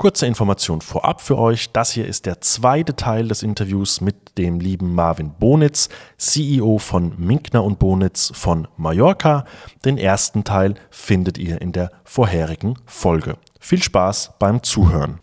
Kurze Information vorab für euch. Das hier ist der zweite Teil des Interviews mit dem lieben Marvin Bonitz, CEO von Minkner und Bonitz von Mallorca. Den ersten Teil findet ihr in der vorherigen Folge. Viel Spaß beim Zuhören.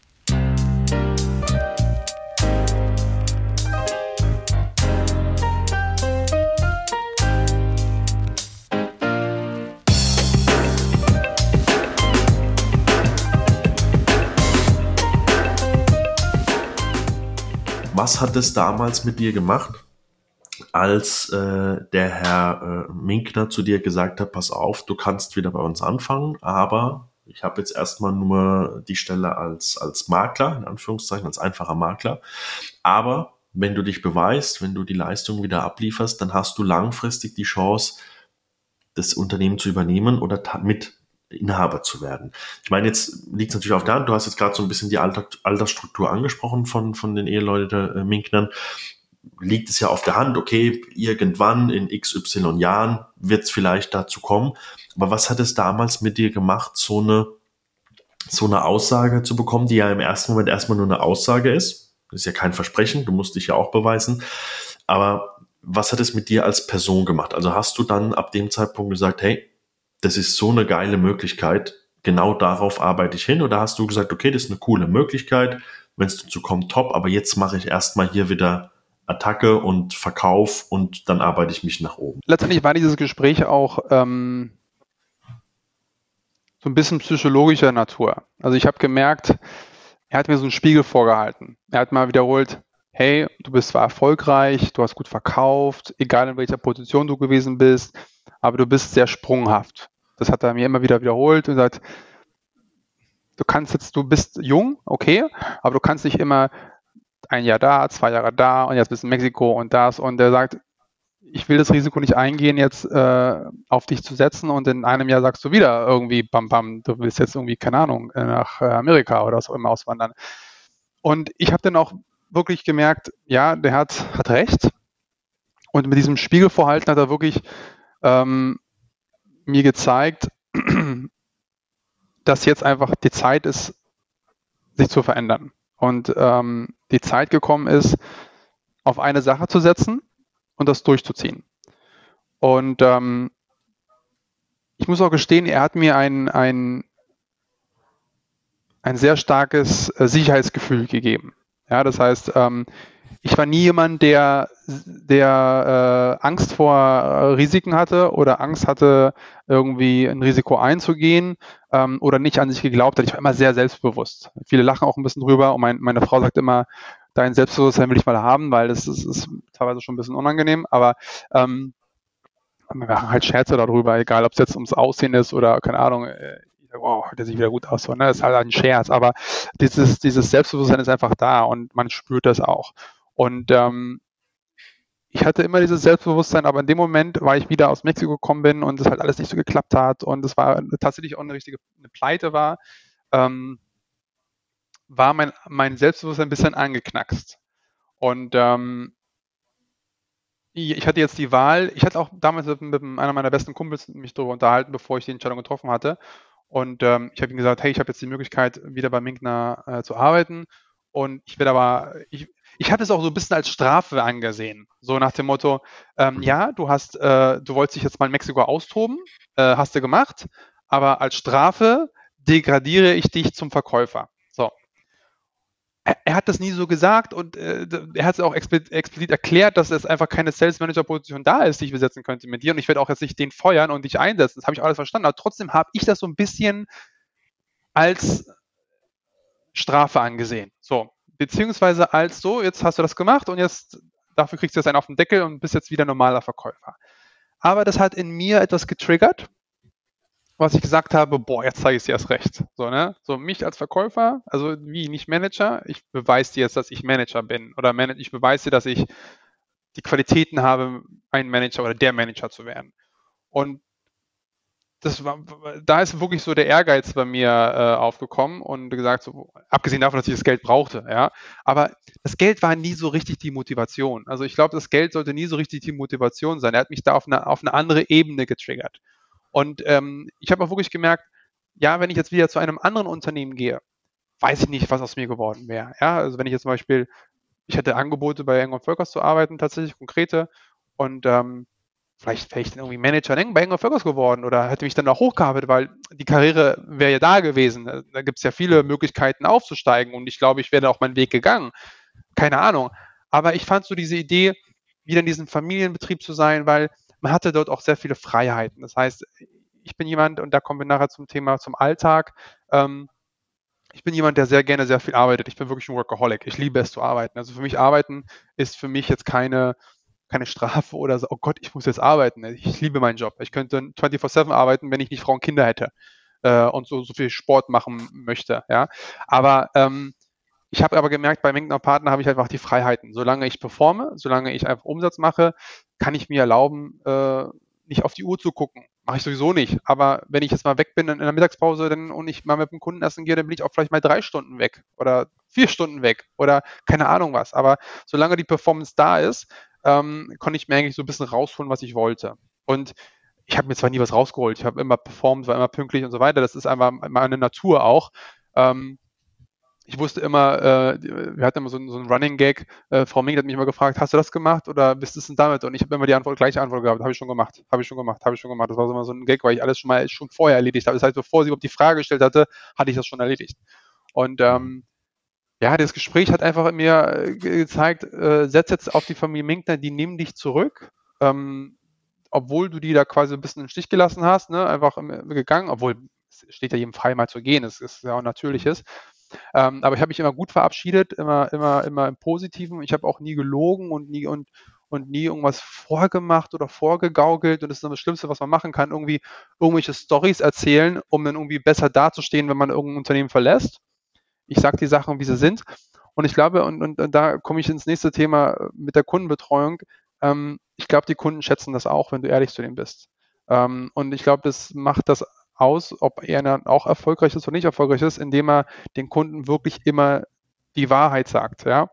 Was hat es damals mit dir gemacht, als äh, der Herr äh, Minkner zu dir gesagt hat, pass auf, du kannst wieder bei uns anfangen, aber ich habe jetzt erstmal nur die Stelle als, als Makler, in Anführungszeichen, als einfacher Makler. Aber wenn du dich beweist, wenn du die Leistung wieder ablieferst, dann hast du langfristig die Chance, das Unternehmen zu übernehmen oder mit Inhaber zu werden. Ich meine, jetzt liegt es natürlich auf der Hand, du hast jetzt gerade so ein bisschen die Alter, Altersstruktur angesprochen von, von den Eheleuten der äh, Minknern. Liegt es ja auf der Hand, okay, irgendwann in XY Jahren wird es vielleicht dazu kommen. Aber was hat es damals mit dir gemacht, so eine, so eine Aussage zu bekommen, die ja im ersten Moment erstmal nur eine Aussage ist? Das ist ja kein Versprechen, du musst dich ja auch beweisen. Aber was hat es mit dir als Person gemacht? Also hast du dann ab dem Zeitpunkt gesagt, hey, das ist so eine geile Möglichkeit, genau darauf arbeite ich hin? Oder hast du gesagt, okay, das ist eine coole Möglichkeit, wenn es dazu kommt, top, aber jetzt mache ich erstmal hier wieder Attacke und Verkauf und dann arbeite ich mich nach oben. Letztendlich war dieses Gespräch auch ähm, so ein bisschen psychologischer Natur. Also ich habe gemerkt, er hat mir so einen Spiegel vorgehalten. Er hat mal wiederholt, hey, du bist zwar erfolgreich, du hast gut verkauft, egal in welcher Position du gewesen bist, aber du bist sehr sprunghaft. Das hat er mir immer wieder wiederholt und gesagt, du kannst jetzt, du bist jung, okay, aber du kannst nicht immer ein Jahr da, zwei Jahre da und jetzt bist du in Mexiko und das. Und er sagt, ich will das Risiko nicht eingehen, jetzt äh, auf dich zu setzen und in einem Jahr sagst du wieder irgendwie, bam, bam, du willst jetzt irgendwie, keine Ahnung, nach äh, Amerika oder so immer auswandern. Und ich habe dann auch wirklich gemerkt, ja, der hat, hat recht. Und mit diesem Spiegelverhalten hat er wirklich ähm, mir gezeigt, dass jetzt einfach die Zeit ist, sich zu verändern. Und ähm, die Zeit gekommen ist, auf eine Sache zu setzen und das durchzuziehen. Und ähm, ich muss auch gestehen, er hat mir ein, ein, ein sehr starkes äh, Sicherheitsgefühl gegeben. Ja, das heißt, ähm, ich war nie jemand, der, der äh, Angst vor Risiken hatte oder Angst hatte, irgendwie ein Risiko einzugehen ähm, oder nicht an sich geglaubt hat. Ich war immer sehr selbstbewusst. Viele lachen auch ein bisschen drüber und mein, meine Frau sagt immer, dein Selbstbewusstsein will ich mal haben, weil das ist, ist teilweise schon ein bisschen unangenehm, aber ähm, wir machen halt Scherze darüber, egal ob es jetzt ums Aussehen ist oder keine Ahnung, äh, wow, der sieht wieder gut aus, so, ne? Das ist halt ein Scherz, aber dieses, dieses Selbstbewusstsein ist einfach da und man spürt das auch. Und ähm, ich hatte immer dieses Selbstbewusstsein, aber in dem Moment, weil ich wieder aus Mexiko gekommen bin und es halt alles nicht so geklappt hat und es war tatsächlich auch eine richtige eine Pleite war, ähm, war mein, mein Selbstbewusstsein ein bisschen angeknackst. Und ähm, ich hatte jetzt die Wahl, ich hatte auch damals mit, einer meiner besten Kumpels mich darüber unterhalten, bevor ich die Entscheidung getroffen hatte. Und ähm, ich habe ihm gesagt, hey, ich habe jetzt die Möglichkeit, wieder bei Minkner äh, zu arbeiten. Und ich werde aber, ich, ich habe es auch so ein bisschen als Strafe angesehen. So nach dem Motto, ähm, mhm. ja, du hast, äh, du wolltest dich jetzt mal in Mexiko austoben, äh, hast du gemacht, aber als Strafe degradiere ich dich zum Verkäufer. So. Er, er hat das nie so gesagt und äh, er hat es auch explizit, explizit erklärt, dass es einfach keine Sales Manager Position da ist, die ich besetzen könnte mit dir und ich werde auch jetzt nicht den feuern und dich einsetzen. Das habe ich alles verstanden, aber trotzdem habe ich das so ein bisschen als Strafe angesehen. So beziehungsweise als so, jetzt hast du das gemacht und jetzt dafür kriegst du jetzt einen auf den Deckel und bist jetzt wieder normaler Verkäufer. Aber das hat in mir etwas getriggert, was ich gesagt habe, boah, jetzt zeige ich dir erst recht. So, ne? So, mich als Verkäufer, also wie nicht Manager, ich beweise dir jetzt, dass ich Manager bin. Oder ich beweise dir, dass ich die Qualitäten habe, ein Manager oder der Manager zu werden. Und das war, da ist wirklich so der Ehrgeiz bei mir äh, aufgekommen und gesagt, so, abgesehen davon, dass ich das Geld brauchte, ja. Aber das Geld war nie so richtig die Motivation. Also ich glaube, das Geld sollte nie so richtig die Motivation sein. Er hat mich da auf eine, auf eine andere Ebene getriggert. Und ähm, ich habe auch wirklich gemerkt, ja, wenn ich jetzt wieder zu einem anderen Unternehmen gehe, weiß ich nicht, was aus mir geworden wäre. Ja, also wenn ich jetzt zum Beispiel, ich hätte Angebote bei Engel Völkers zu arbeiten, tatsächlich konkrete, und ähm, vielleicht wäre ich dann irgendwie Manager bei Engel Völkers geworden oder hätte mich dann auch hochgearbeitet, weil die Karriere wäre ja da gewesen. Da gibt es ja viele Möglichkeiten aufzusteigen und ich glaube, ich wäre auch meinen Weg gegangen. Keine Ahnung. Aber ich fand so diese Idee, wieder in diesem Familienbetrieb zu sein, weil man hatte dort auch sehr viele Freiheiten. Das heißt, ich bin jemand, und da kommen wir nachher zum Thema, zum Alltag, ähm, ich bin jemand, der sehr gerne sehr viel arbeitet. Ich bin wirklich ein Workaholic. Ich liebe es zu arbeiten. Also für mich arbeiten ist für mich jetzt keine, keine Strafe oder so, oh Gott, ich muss jetzt arbeiten. Ich liebe meinen Job. Ich könnte 24-7 arbeiten, wenn ich nicht Frau und Kinder hätte äh, und so, so viel Sport machen möchte. Ja, Aber ähm, ich habe aber gemerkt, bei Mengner Partner habe ich einfach die Freiheiten. Solange ich performe, solange ich einfach Umsatz mache, kann ich mir erlauben, äh, nicht auf die Uhr zu gucken. Mache ich sowieso nicht. Aber wenn ich jetzt mal weg bin in der Mittagspause dann, und ich mal mit dem Kunden essen gehe, dann bin ich auch vielleicht mal drei Stunden weg oder vier Stunden weg oder keine Ahnung was. Aber solange die Performance da ist, ähm, konnte ich mir eigentlich so ein bisschen rausholen, was ich wollte. Und ich habe mir zwar nie was rausgeholt, ich habe immer performt, war immer pünktlich und so weiter. Das ist einfach meine Natur auch. Ähm, ich wusste immer, äh, wir hatten immer so, so einen Running Gag, äh, Frau Ming hat mich immer gefragt, hast du das gemacht oder bist du es denn damit? Und ich habe immer die Antwort, gleiche Antwort gehabt, habe ich schon gemacht, habe ich schon gemacht, habe ich schon gemacht. Das war immer so ein Gag, weil ich alles schon mal schon vorher erledigt habe. Das heißt, bevor sie überhaupt die Frage gestellt hatte, hatte ich das schon erledigt. Und ähm, ja, das Gespräch hat einfach mir äh, gezeigt, äh, setz jetzt auf die Familie Minkner, die nehmen dich zurück, ähm, obwohl du die da quasi ein bisschen im Stich gelassen hast, ne, einfach gegangen, obwohl es steht ja jedem frei mal zu gehen, es ist ja auch natürliches. Ähm, aber ich habe mich immer gut verabschiedet, immer, immer, immer im Positiven. Ich habe auch nie gelogen und nie und und nie irgendwas vorgemacht oder vorgegaukelt. Und das ist das Schlimmste, was man machen kann, irgendwie irgendwelche Stories erzählen, um dann irgendwie besser dazustehen, wenn man irgendein Unternehmen verlässt. Ich sage die Sachen, wie sie sind. Und ich glaube, und, und, und da komme ich ins nächste Thema mit der Kundenbetreuung. Ähm, ich glaube, die Kunden schätzen das auch, wenn du ehrlich zu denen bist. Ähm, und ich glaube, das macht das aus, ob er dann auch erfolgreich ist oder nicht erfolgreich ist, indem er den Kunden wirklich immer die Wahrheit sagt. Ja?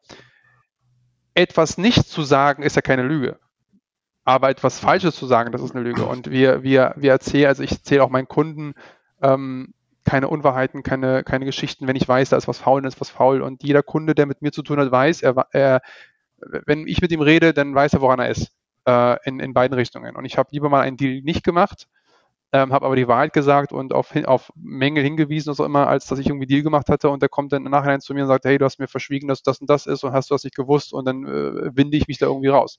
Etwas nicht zu sagen, ist ja keine Lüge. Aber etwas Falsches zu sagen, das ist eine Lüge. Und wir, wir, wir erzählen, also ich erzähle auch meinen Kunden ähm, keine Unwahrheiten, keine, keine Geschichten, wenn ich weiß, da ist was faul, dann ist was faul. Und jeder Kunde, der mit mir zu tun hat, weiß, er, er wenn ich mit ihm rede, dann weiß er, woran er ist. Äh, in, in beiden Richtungen. Und ich habe lieber mal einen Deal nicht gemacht, ähm, habe aber die Wahrheit gesagt und auf, auf Mängel hingewiesen, was auch immer, als dass ich irgendwie Deal gemacht hatte und der kommt dann im Nachhinein zu mir und sagt, hey, du hast mir verschwiegen, dass das und das ist und hast du das nicht gewusst und dann äh, winde ich mich da irgendwie raus.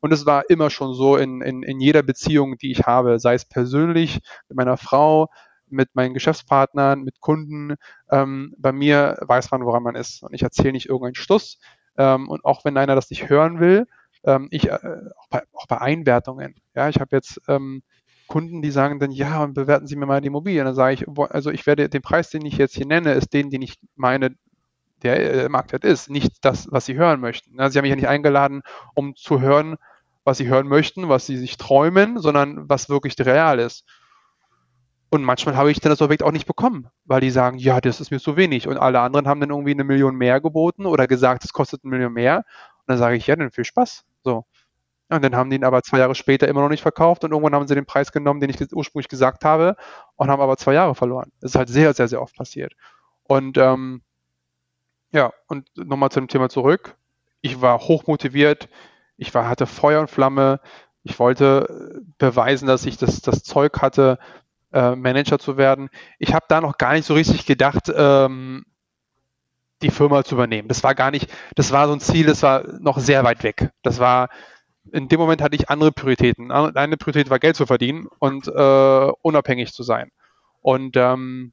Und es war immer schon so in, in, in jeder Beziehung, die ich habe, sei es persönlich, mit meiner Frau, mit meinen Geschäftspartnern, mit Kunden. Ähm, bei mir weiß man, woran man ist. Und ich erzähle nicht irgendeinen Stuss. Ähm, und auch wenn einer das nicht hören will, ähm, ich, äh, auch, bei, auch bei Einwertungen. Ja, ich habe jetzt ähm, Kunden, die sagen dann, ja, und bewerten Sie mir mal die Immobilie. Dann sage ich, also ich werde den Preis, den ich jetzt hier nenne, ist den, den ich meine, der äh, Marktwert ist, nicht das, was Sie hören möchten. Sie haben mich ja nicht eingeladen, um zu hören, was Sie hören möchten, was Sie sich träumen, sondern was wirklich real ist. Und manchmal habe ich dann das Objekt auch nicht bekommen, weil die sagen, ja, das ist mir zu wenig. Und alle anderen haben dann irgendwie eine Million mehr geboten oder gesagt, es kostet eine Million mehr. Und dann sage ich, ja, dann viel Spaß. So. Und dann haben die ihn aber zwei Jahre später immer noch nicht verkauft und irgendwann haben sie den Preis genommen, den ich ursprünglich gesagt habe und haben aber zwei Jahre verloren. Das ist halt sehr, sehr, sehr oft passiert. Und ähm, ja, und nochmal zu dem Thema zurück. Ich war hochmotiviert, ich war, hatte Feuer und Flamme, ich wollte beweisen, dass ich das, das Zeug hatte, äh, Manager zu werden. Ich habe da noch gar nicht so richtig gedacht, ähm, die Firma zu übernehmen. Das war gar nicht, das war so ein Ziel, das war noch sehr weit weg. Das war, in dem Moment hatte ich andere Prioritäten. Eine Priorität war Geld zu verdienen und äh, unabhängig zu sein. Und ähm,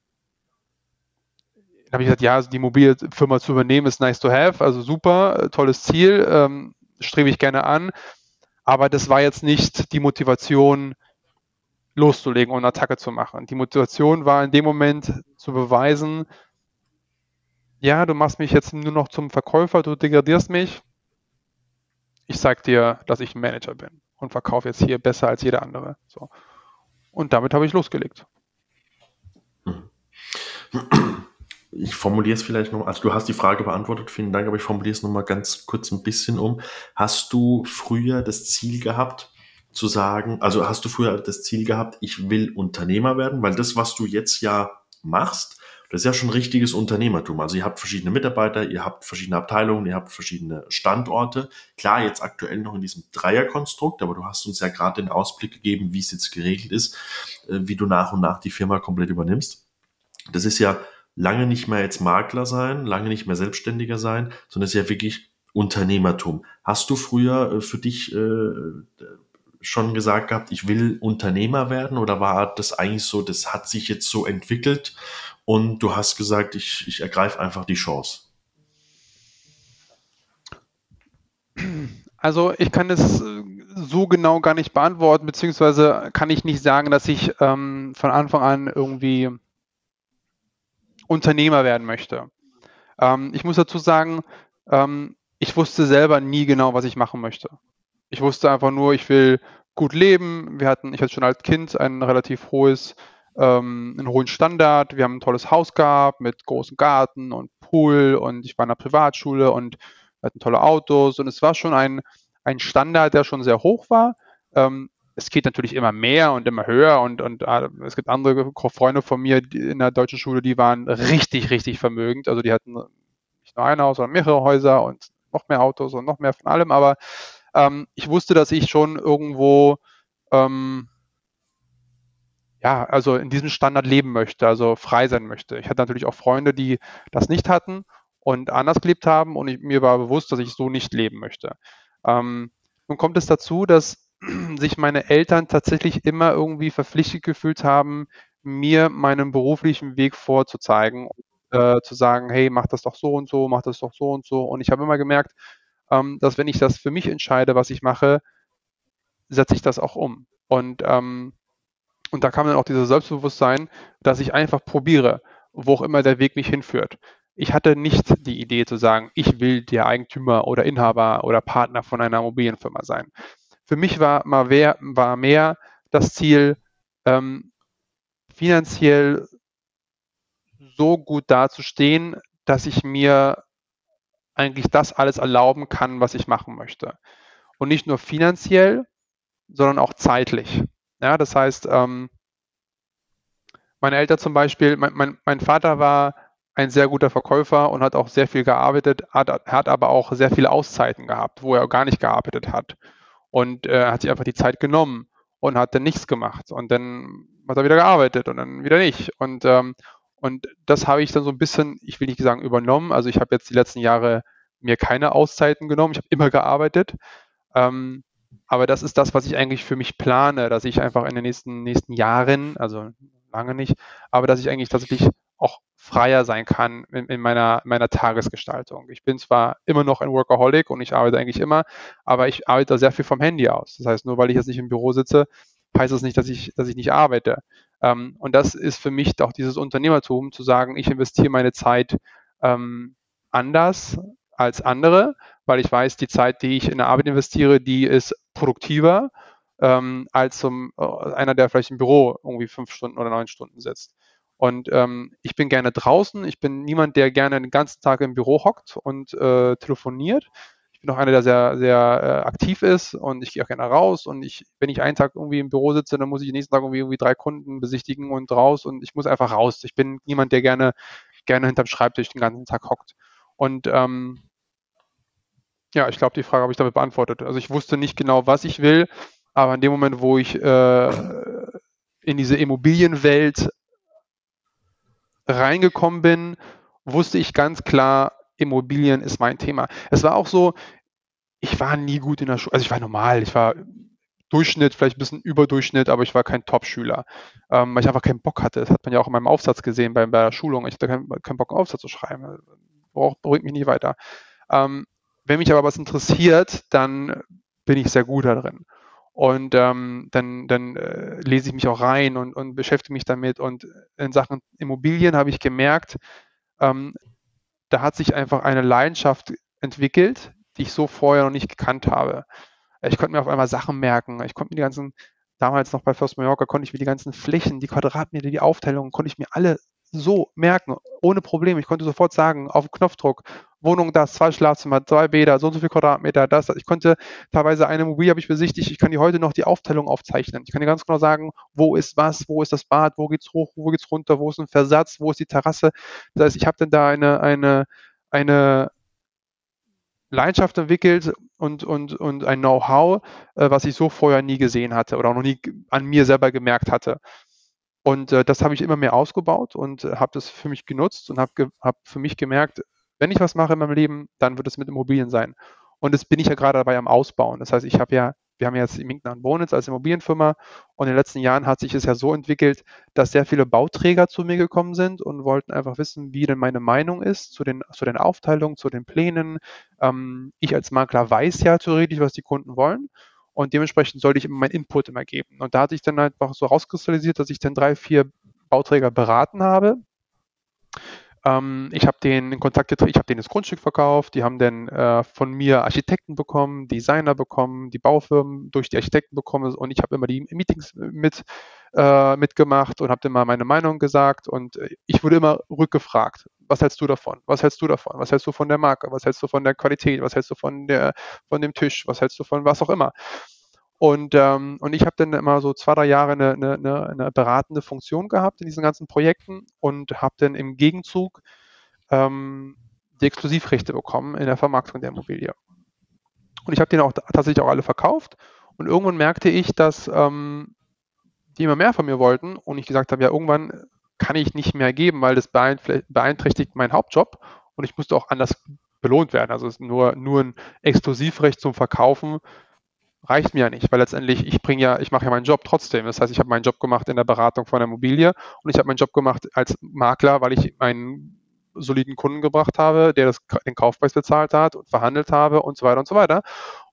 dann habe ich gesagt, ja, also die mobile Firma zu übernehmen ist nice to have, also super, tolles Ziel, ähm, strebe ich gerne an. Aber das war jetzt nicht die Motivation, loszulegen und Attacke zu machen. Die Motivation war in dem Moment zu beweisen, ja, du machst mich jetzt nur noch zum Verkäufer, du degradierst mich, ich zeige dir, dass ich ein Manager bin und verkaufe jetzt hier besser als jeder andere. So. Und damit habe ich losgelegt. Ich formuliere es vielleicht noch, also du hast die Frage beantwortet, vielen Dank, aber ich formuliere es nochmal ganz kurz ein bisschen um. Hast du früher das Ziel gehabt, zu sagen, also hast du früher das Ziel gehabt, ich will Unternehmer werden, weil das, was du jetzt ja machst, Das ist ja schon richtiges Unternehmertum. Also ihr habt verschiedene Mitarbeiter, ihr habt verschiedene Abteilungen, ihr habt verschiedene Standorte. Klar, jetzt aktuell noch in diesem Dreierkonstrukt, aber du hast uns ja gerade den Ausblick gegeben, wie es jetzt geregelt ist, äh, wie du nach und nach die Firma komplett übernimmst. Das ist ja lange nicht mehr jetzt Makler sein, lange nicht mehr Selbstständiger sein, sondern es ist ja wirklich Unternehmertum. Hast du früher äh, für dich äh, schon gesagt gehabt, ich will Unternehmer werden oder war das eigentlich so, das hat sich jetzt so entwickelt und du hast gesagt, ich, ich ergreife einfach die Chance? Also ich kann das äh, so genau gar nicht beantworten, beziehungsweise kann ich nicht sagen, dass ich ähm, von Anfang an irgendwie Unternehmer werden möchte. Ähm, ich muss dazu sagen, ähm, ich wusste selber nie genau, was ich machen möchte. Ich wusste einfach nur, ich will gut leben. Wir hatten, ich hatte schon als Kind ein relativ hohes, ähm, einen hohen Standard. Wir haben ein tolles Haus gehabt mit großem Garten und Pool und ich war in einer Privatschule und wir hatten tolle Autos und es war schon ein, ein Standard, der schon sehr hoch war. Ähm, es geht natürlich immer mehr und immer höher und, und äh, es gibt andere Freunde von mir in der deutschen Schule, die waren richtig, richtig vermögend. Also die hatten nicht nur ein Haus, sondern mehrere Häuser und noch mehr Autos und noch mehr von allem. Aber ähm, ich wusste, dass ich schon irgendwo ähm, ja, also in diesem Standard leben möchte, also frei sein möchte. Ich hatte natürlich auch Freunde, die das nicht hatten und anders gelebt haben und ich, mir war bewusst, dass ich so nicht leben möchte. Ähm, nun kommt es dazu, dass sich meine Eltern tatsächlich immer irgendwie verpflichtet gefühlt haben, mir meinen beruflichen Weg vorzuzeigen, äh, zu sagen, hey, mach das doch so und so, mach das doch so und so. Und ich habe immer gemerkt, ähm, dass wenn ich das für mich entscheide, was ich mache, setze ich das auch um. Und, ähm, und da kam dann auch dieses Selbstbewusstsein, dass ich einfach probiere, wo auch immer der Weg mich hinführt. Ich hatte nicht die Idee zu sagen, ich will der Eigentümer oder Inhaber oder Partner von einer Immobilienfirma sein. Für mich war, mal mehr, war mehr das Ziel, ähm, finanziell so gut dazustehen, dass ich mir eigentlich das alles erlauben kann, was ich machen möchte. Und nicht nur finanziell, sondern auch zeitlich. Ja, das heißt, ähm, meine Eltern zum Beispiel, mein, mein, mein Vater war ein sehr guter Verkäufer und hat auch sehr viel gearbeitet, hat, hat aber auch sehr viele Auszeiten gehabt, wo er gar nicht gearbeitet hat. Und äh, hat sich einfach die Zeit genommen und hat dann nichts gemacht. Und dann hat er wieder gearbeitet und dann wieder nicht. Und, ähm, und das habe ich dann so ein bisschen, ich will nicht sagen übernommen. Also ich habe jetzt die letzten Jahre mir keine Auszeiten genommen. Ich habe immer gearbeitet. Ähm, aber das ist das, was ich eigentlich für mich plane, dass ich einfach in den nächsten, nächsten Jahren, also lange nicht, aber dass ich eigentlich tatsächlich auch freier sein kann in, in meiner, meiner Tagesgestaltung. Ich bin zwar immer noch ein Workaholic und ich arbeite eigentlich immer, aber ich arbeite sehr viel vom Handy aus. Das heißt, nur weil ich jetzt nicht im Büro sitze, heißt das nicht, dass ich, dass ich nicht arbeite. Ähm, und das ist für mich auch dieses Unternehmertum, zu sagen, ich investiere meine Zeit ähm, anders als andere, weil ich weiß, die Zeit, die ich in der Arbeit investiere, die ist produktiver ähm, als zum, äh, einer, der vielleicht im Büro irgendwie fünf Stunden oder neun Stunden sitzt. Und ähm, ich bin gerne draußen. Ich bin niemand, der gerne den ganzen Tag im Büro hockt und äh, telefoniert. Bin auch einer, der sehr, sehr äh, aktiv ist und ich gehe auch gerne raus. Und ich, wenn ich einen Tag irgendwie im Büro sitze, dann muss ich den nächsten Tag irgendwie, irgendwie drei Kunden besichtigen und raus und ich muss einfach raus. Ich bin niemand, der gerne, gerne hinterm Schreibtisch den ganzen Tag hockt. Und ähm, ja, ich glaube, die Frage habe ich damit beantwortet. Also ich wusste nicht genau, was ich will, aber in dem Moment, wo ich äh, in diese Immobilienwelt reingekommen bin, wusste ich ganz klar, Immobilien ist mein Thema. Es war auch so, ich war nie gut in der Schule, also ich war normal, ich war Durchschnitt, vielleicht ein bisschen Überdurchschnitt, aber ich war kein Top-Schüler, ähm, weil ich einfach keinen Bock hatte. Das hat man ja auch in meinem Aufsatz gesehen bei, bei der Schulung. Ich hatte keinen, keinen Bock, einen Aufsatz zu schreiben. Braucht, bringt mich nicht weiter. Ähm, wenn mich aber was interessiert, dann bin ich sehr gut da drin. Und ähm, dann, dann äh, lese ich mich auch rein und, und beschäftige mich damit. Und in Sachen Immobilien habe ich gemerkt, ähm, da hat sich einfach eine Leidenschaft entwickelt, die ich so vorher noch nicht gekannt habe. Ich konnte mir auf einmal Sachen merken. Ich konnte mir die ganzen, damals noch bei First Mallorca, konnte ich mir die ganzen Flächen, die Quadratmeter, die Aufteilungen, konnte ich mir alle so merken, ohne Probleme. Ich konnte sofort sagen, auf Knopfdruck, Wohnung das, zwei Schlafzimmer, zwei Bäder, so und so viel Quadratmeter, das, das. Ich konnte teilweise eine Immobilie habe ich besichtigt, ich kann dir heute noch die Aufteilung aufzeichnen. Ich kann dir ganz genau sagen, wo ist was, wo ist das Bad, wo geht's hoch, wo geht's runter, wo ist ein Versatz, wo ist die Terrasse. Das heißt, ich habe dann da eine, eine, eine Leidenschaft entwickelt und, und, und ein Know-how, äh, was ich so vorher nie gesehen hatte oder auch noch nie an mir selber gemerkt hatte. Und äh, das habe ich immer mehr ausgebaut und äh, habe das für mich genutzt und habe ge hab für mich gemerkt, wenn ich was mache in meinem Leben, dann wird es mit Immobilien sein. Und das bin ich ja gerade dabei am Ausbauen. Das heißt, ich habe ja, wir haben jetzt Minknan Bonitz als Immobilienfirma und in den letzten Jahren hat sich es ja so entwickelt, dass sehr viele Bauträger zu mir gekommen sind und wollten einfach wissen, wie denn meine Meinung ist zu den, zu den Aufteilungen, zu den Plänen. Ähm, ich als Makler weiß ja theoretisch, was die Kunden wollen. Und dementsprechend sollte ich immer meinen Input immer geben. Und da hatte ich dann einfach so rauskristallisiert, dass ich dann drei, vier Bauträger beraten habe, ähm, ich habe den Kontakt getreten, ich habe denen das Grundstück verkauft, die haben dann äh, von mir Architekten bekommen, Designer bekommen, die Baufirmen durch die Architekten bekommen und ich habe immer die Meetings mit äh, mitgemacht und habe dann mal meine Meinung gesagt und äh, ich wurde immer rückgefragt, was hältst du davon? Was hältst du davon? Was hältst du von der Marke? Was hältst du von der Qualität? Was hältst du von der von dem Tisch? Was hältst du von was auch immer? Und, ähm, und ich habe dann immer so zwei, drei Jahre eine, eine, eine beratende Funktion gehabt in diesen ganzen Projekten und habe dann im Gegenzug ähm, die Exklusivrechte bekommen in der Vermarktung der Immobilie. Und ich habe den auch tatsächlich auch alle verkauft. Und irgendwann merkte ich, dass ähm, die immer mehr von mir wollten und ich gesagt habe, ja, irgendwann kann ich nicht mehr geben, weil das beeinträchtigt meinen Hauptjob und ich musste auch anders belohnt werden. Also es ist nur, nur ein Exklusivrecht zum Verkaufen reicht mir ja nicht, weil letztendlich ich bringe ja, ich mache ja meinen Job trotzdem. Das heißt, ich habe meinen Job gemacht in der Beratung von der Immobilie und ich habe meinen Job gemacht als Makler, weil ich einen soliden Kunden gebracht habe, der das, den Kaufpreis bezahlt hat und verhandelt habe und so weiter und so weiter.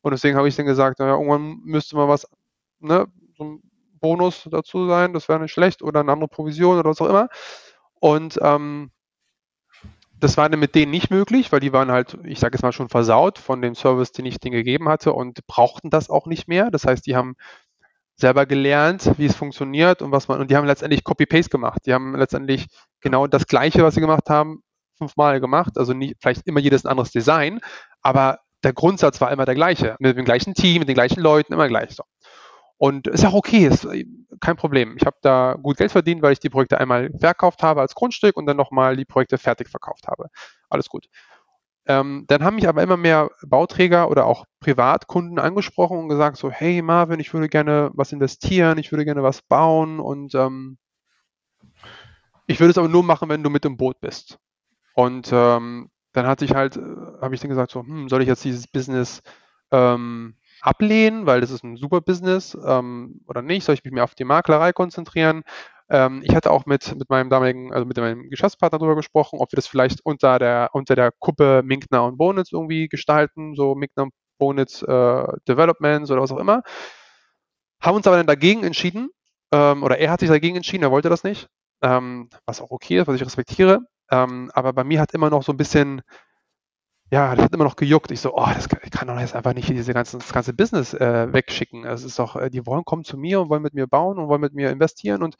Und deswegen habe ich dann gesagt, naja, irgendwann müsste mal was, ne, so ein Bonus dazu sein, das wäre nicht schlecht oder eine andere Provision oder was auch immer. Und ähm, das war mit denen nicht möglich, weil die waren halt, ich sage jetzt mal schon versaut von dem Service, den ich denen gegeben hatte und brauchten das auch nicht mehr. Das heißt, die haben selber gelernt, wie es funktioniert und was man, und die haben letztendlich Copy-Paste gemacht. Die haben letztendlich genau das Gleiche, was sie gemacht haben, fünfmal gemacht. Also nicht, vielleicht immer jedes ein anderes Design, aber der Grundsatz war immer der gleiche. Mit dem gleichen Team, mit den gleichen Leuten, immer gleich so. Und ist auch okay, ist äh, kein Problem. Ich habe da gut Geld verdient, weil ich die Projekte einmal verkauft habe als Grundstück und dann nochmal die Projekte fertig verkauft habe. Alles gut. Ähm, dann haben mich aber immer mehr Bauträger oder auch Privatkunden angesprochen und gesagt so, hey Marvin, ich würde gerne was investieren, ich würde gerne was bauen und ähm, ich würde es aber nur machen, wenn du mit im Boot bist. Und ähm, dann hatte ich halt, äh, habe ich dann gesagt so, hm, soll ich jetzt dieses Business ähm, ablehnen, weil das ist ein super Business ähm, oder nicht? Soll ich mich mehr auf die Maklerei konzentrieren? Ähm, ich hatte auch mit, mit meinem damaligen, also mit meinem Geschäftspartner darüber gesprochen, ob wir das vielleicht unter der, unter der Kuppe Minkner und Bonitz irgendwie gestalten, so Minkner und Bonitz äh, Developments oder was auch immer. Haben uns aber dann dagegen entschieden, ähm, oder er hat sich dagegen entschieden, er wollte das nicht, ähm, was auch okay ist, was ich respektiere. Ähm, aber bei mir hat immer noch so ein bisschen ja, das hat immer noch gejuckt. Ich so, oh, das kann, ich kann doch jetzt einfach nicht diese ganzen, das ganze Business äh, wegschicken. Es ist doch, äh, die wollen kommen zu mir und wollen mit mir bauen und wollen mit mir investieren und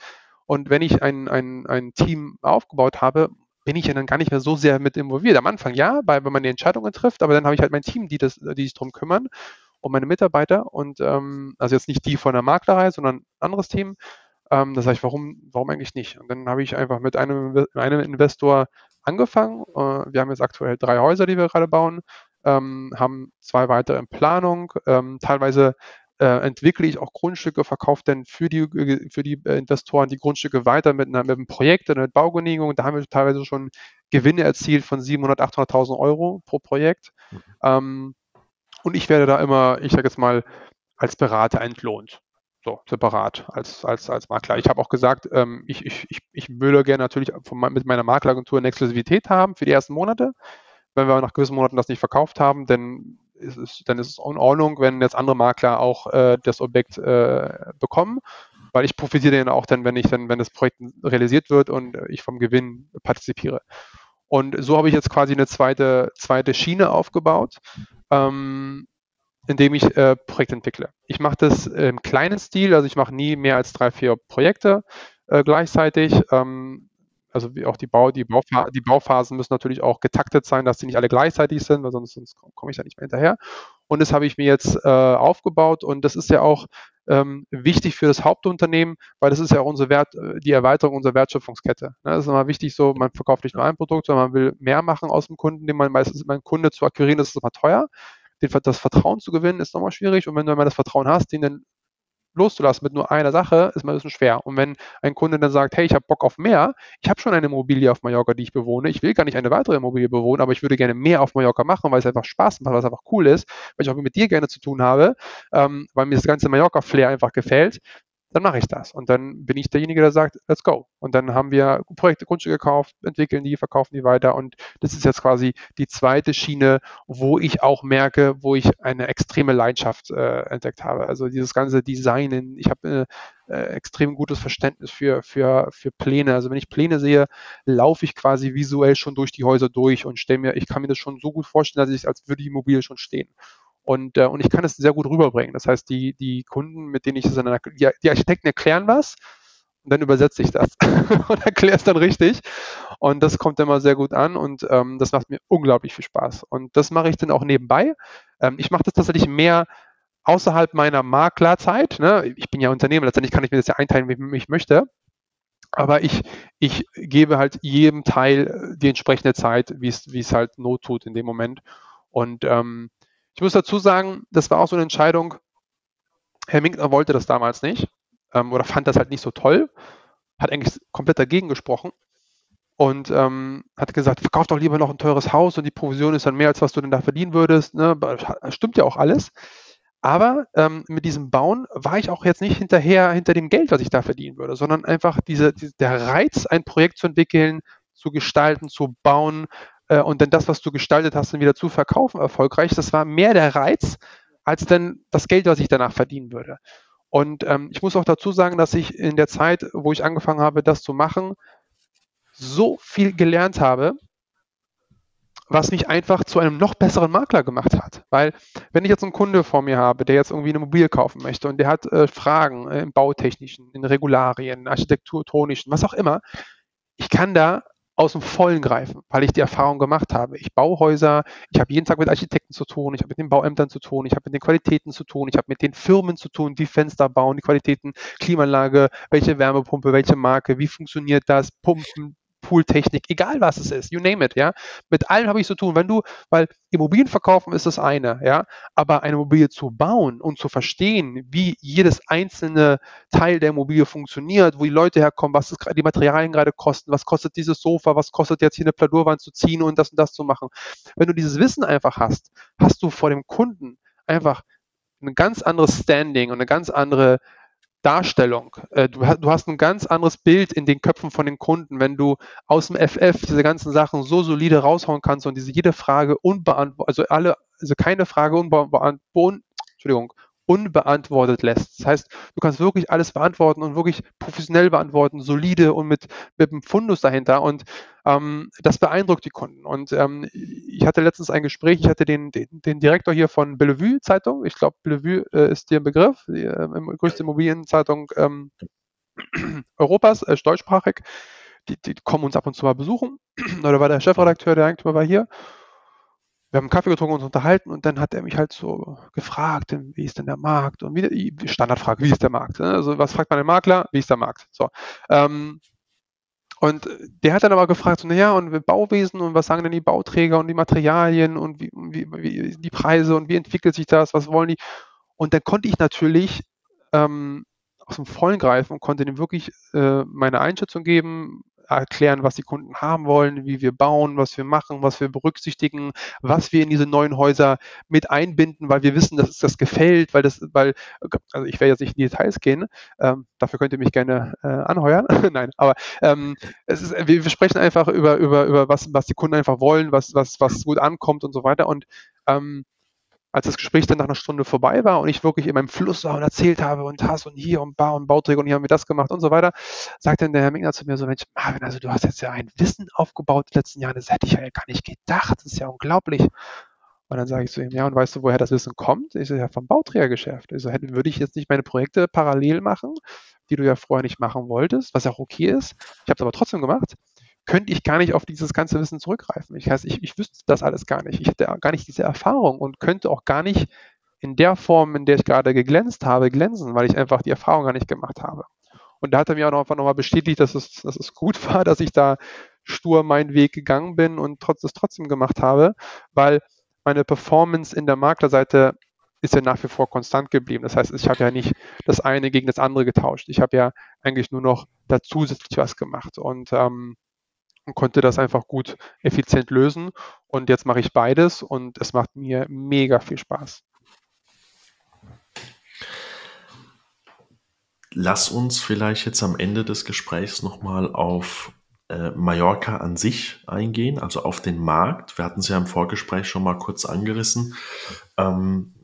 und wenn ich ein, ein, ein Team aufgebaut habe, bin ich ja dann gar nicht mehr so sehr mit involviert. Am Anfang ja, weil, wenn man die Entscheidungen trifft, aber dann habe ich halt mein Team, die, das, die sich drum kümmern und meine Mitarbeiter und ähm, also jetzt nicht die von der Maklerei, sondern ein anderes Team. Ähm, da sage ich, warum, warum eigentlich nicht? Und dann habe ich einfach mit einem, einem Investor angefangen. Äh, wir haben jetzt aktuell drei Häuser, die wir gerade bauen, ähm, haben zwei weitere in Planung. Ähm, teilweise äh, entwickle ich auch Grundstücke, verkaufe dann für die, für die äh, Investoren die Grundstücke weiter mit, einer, mit einem Projekt oder mit Baugenehmigung. Da haben wir teilweise schon Gewinne erzielt von 700.000, 800.000 Euro pro Projekt. Mhm. Ähm, und ich werde da immer, ich sage jetzt mal, als Berater entlohnt so separat als, als, als Makler. Ich habe auch gesagt, ähm, ich, ich, ich, würde gerne natürlich von, mit meiner Makleragentur eine Exklusivität haben für die ersten Monate. Wenn wir nach gewissen Monaten das nicht verkauft haben, dann ist es, dann ist es in Ordnung, wenn jetzt andere Makler auch äh, das Objekt äh, bekommen, weil ich profitiere dann auch dann, wenn ich dann, wenn das Projekt realisiert wird und ich vom Gewinn partizipiere. Und so habe ich jetzt quasi eine zweite, zweite Schiene aufgebaut. Ähm, indem ich äh, Projekte entwickle. Ich mache das im kleinen Stil, also ich mache nie mehr als drei, vier Projekte äh, gleichzeitig. Ähm, also auch die, Bau, die, Baufa die Bauphasen müssen natürlich auch getaktet sein, dass die nicht alle gleichzeitig sind, weil sonst, sonst komme ich da nicht mehr hinterher. Und das habe ich mir jetzt äh, aufgebaut und das ist ja auch ähm, wichtig für das Hauptunternehmen, weil das ist ja auch unsere Wert, äh, die Erweiterung unserer Wertschöpfungskette. Ne? Das ist immer wichtig, so man verkauft nicht nur ein Produkt, sondern man will mehr machen aus dem Kunden, den man meistens, mein Kunde zu akquirieren, das ist immer teuer. Den, das Vertrauen zu gewinnen ist nochmal schwierig. Und wenn du einmal das Vertrauen hast, den dann loszulassen mit nur einer Sache, ist mal ein bisschen schwer. Und wenn ein Kunde dann sagt, hey, ich habe Bock auf mehr, ich habe schon eine Immobilie auf Mallorca, die ich bewohne, ich will gar nicht eine weitere Immobilie bewohnen, aber ich würde gerne mehr auf Mallorca machen, weil es einfach Spaß macht, weil es einfach cool ist, weil ich auch mit dir gerne zu tun habe, ähm, weil mir das ganze Mallorca-Flair einfach gefällt, dann mache ich das. Und dann bin ich derjenige, der sagt, let's go. Und dann haben wir Projekte, Grundstücke gekauft, entwickeln die, verkaufen die weiter. Und das ist jetzt quasi die zweite Schiene, wo ich auch merke, wo ich eine extreme Leidenschaft äh, entdeckt habe. Also dieses ganze Designen. Ich habe äh, äh, extrem gutes Verständnis für, für, für Pläne. Also wenn ich Pläne sehe, laufe ich quasi visuell schon durch die Häuser durch und stelle mir, ich kann mir das schon so gut vorstellen, dass ich, als würde die Immobilie schon stehen. Und, äh, und ich kann es sehr gut rüberbringen. Das heißt, die, die Kunden, mit denen ich es dann, die, die Architekten erklären was und dann übersetze ich das und erkläre es dann richtig. Und das kommt immer sehr gut an und ähm, das macht mir unglaublich viel Spaß. Und das mache ich dann auch nebenbei. Ähm, ich mache das tatsächlich mehr außerhalb meiner Maklerzeit. Ne? Ich bin ja Unternehmer, letztendlich kann ich mir das ja einteilen, wie ich möchte. Aber ich, ich gebe halt jedem Teil die entsprechende Zeit, wie es, wie es halt not tut in dem Moment. Und ähm, ich muss dazu sagen, das war auch so eine Entscheidung. Herr Minkner wollte das damals nicht ähm, oder fand das halt nicht so toll, hat eigentlich komplett dagegen gesprochen und ähm, hat gesagt, verkauf doch lieber noch ein teures Haus und die Provision ist dann mehr, als was du denn da verdienen würdest. Ne? Stimmt ja auch alles. Aber ähm, mit diesem Bauen war ich auch jetzt nicht hinterher hinter dem Geld, was ich da verdienen würde, sondern einfach diese, diese der Reiz, ein Projekt zu entwickeln, zu gestalten, zu bauen, äh, und dann das, was du gestaltet hast, dann wieder zu verkaufen erfolgreich, das war mehr der Reiz, als dann das Geld, was ich danach verdienen würde. Und ähm, ich muss auch dazu sagen, dass ich in der Zeit, wo ich angefangen habe, das zu machen, so viel gelernt habe, was mich einfach zu einem noch besseren Makler gemacht hat. Weil wenn ich jetzt einen Kunde vor mir habe, der jetzt irgendwie eine Immobilie kaufen möchte und der hat äh, Fragen äh, im Bautechnischen, in Regularien, Architekturtonischen, was auch immer, ich kann da aus dem Vollen greifen, weil ich die Erfahrung gemacht habe. Ich baue Häuser, ich habe jeden Tag mit Architekten zu tun, ich habe mit den Bauämtern zu tun, ich habe mit den Qualitäten zu tun, ich habe mit den Firmen zu tun, die Fenster bauen, die Qualitäten, Klimaanlage, welche Wärmepumpe, welche Marke, wie funktioniert das, Pumpen, Pooltechnik, egal was es ist, you name it, ja. Mit allem habe ich zu tun. Wenn du, weil Immobilien verkaufen ist das eine, ja, aber eine Immobilie zu bauen und zu verstehen, wie jedes einzelne Teil der Immobilie funktioniert, wo die Leute herkommen, was die Materialien gerade kosten, was kostet dieses Sofa, was kostet jetzt hier eine Pladurwand zu ziehen und das und das zu machen. Wenn du dieses Wissen einfach hast, hast du vor dem Kunden einfach ein ganz anderes Standing und eine ganz andere Darstellung. Äh, du, hast ein ganz anderes Bild in den Köpfen von den Kunden, wenn du aus dem FF diese ganzen Sachen so solide raushauen kannst und diese jede Frage unbeantwortet, also alle, also keine Frage unbeantwortet, Entschuldigung, unbeantwortet lässt. Das heißt, du kannst wirklich alles beantworten und wirklich professionell beantworten, solide und mit, mit einem Fundus dahinter. Und ähm, das beeindruckt die Kunden. Und ähm, ich hatte letztens ein Gespräch, ich hatte den, den, den Direktor hier von Bellevue Zeitung, ich glaube, Bellevue äh, ist dir ein Begriff, die äh, größte Immobilienzeitung ähm, Europas, äh, deutschsprachig. Die, die kommen uns ab und zu mal besuchen. Oder war der Chefredakteur, der Eigentümer war hier wir haben Kaffee getrunken und uns unterhalten und dann hat er mich halt so gefragt, wie ist denn der Markt? Und wie, Standardfrage, wie ist der Markt? Ne? Also was fragt man den Makler? Wie ist der Markt? So. Ähm, und der hat dann aber gefragt, so, naja, und Bauwesen und was sagen denn die Bauträger und die Materialien und wie, wie, wie die Preise und wie entwickelt sich das, was wollen die? Und dann konnte ich natürlich ähm, aus dem Vollen greifen und konnte dem wirklich äh, meine Einschätzung geben, erklären, was die Kunden haben wollen, wie wir bauen, was wir machen, was wir berücksichtigen, was wir in diese neuen Häuser mit einbinden, weil wir wissen, dass es das gefällt, weil das, weil, also ich werde jetzt nicht in die Details gehen, ähm, dafür könnt ihr mich gerne äh, anheuern. Nein, aber ähm, es ist, wir, wir sprechen einfach über, über, über was, was die Kunden einfach wollen, was, was, was gut ankommt und so weiter. Und ähm, als das Gespräch dann nach einer Stunde vorbei war und ich wirklich in meinem Fluss war und erzählt habe und hast und hier und Bar und Bauträger und hier haben wir das gemacht und so weiter, sagt dann der Herr Mingner zu mir so, Mensch, Marvin, also du hast jetzt ja ein Wissen aufgebaut in den letzten Jahren, das hätte ich ja gar nicht gedacht, das ist ja unglaublich. Und dann sage ich zu ihm, ja, und weißt du, woher das Wissen kommt? Ich so, ja, vom Bauträgergeschäft. Ich so, hätte, würde ich jetzt nicht meine Projekte parallel machen, die du ja vorher nicht machen wolltest, was ja auch okay ist. Ich habe es aber trotzdem gemacht könnte ich gar nicht auf dieses ganze Wissen zurückgreifen. Ich, heißt, ich, ich wüsste das alles gar nicht. Ich hätte gar nicht diese Erfahrung und könnte auch gar nicht in der Form, in der ich gerade geglänzt habe, glänzen, weil ich einfach die Erfahrung gar nicht gemacht habe. Und da hat er mir auch noch einfach nochmal bestätigt, dass es, dass es gut war, dass ich da stur meinen Weg gegangen bin und trotz, es trotzdem gemacht habe, weil meine Performance in der Maklerseite ist ja nach wie vor konstant geblieben. Das heißt, ich habe ja nicht das eine gegen das andere getauscht. Ich habe ja eigentlich nur noch da zusätzlich was gemacht und, ähm, und konnte das einfach gut effizient lösen. Und jetzt mache ich beides und es macht mir mega viel Spaß. Lass uns vielleicht jetzt am Ende des Gesprächs nochmal auf äh, Mallorca an sich eingehen, also auf den Markt. Wir hatten es ja im Vorgespräch schon mal kurz angerissen. Ähm,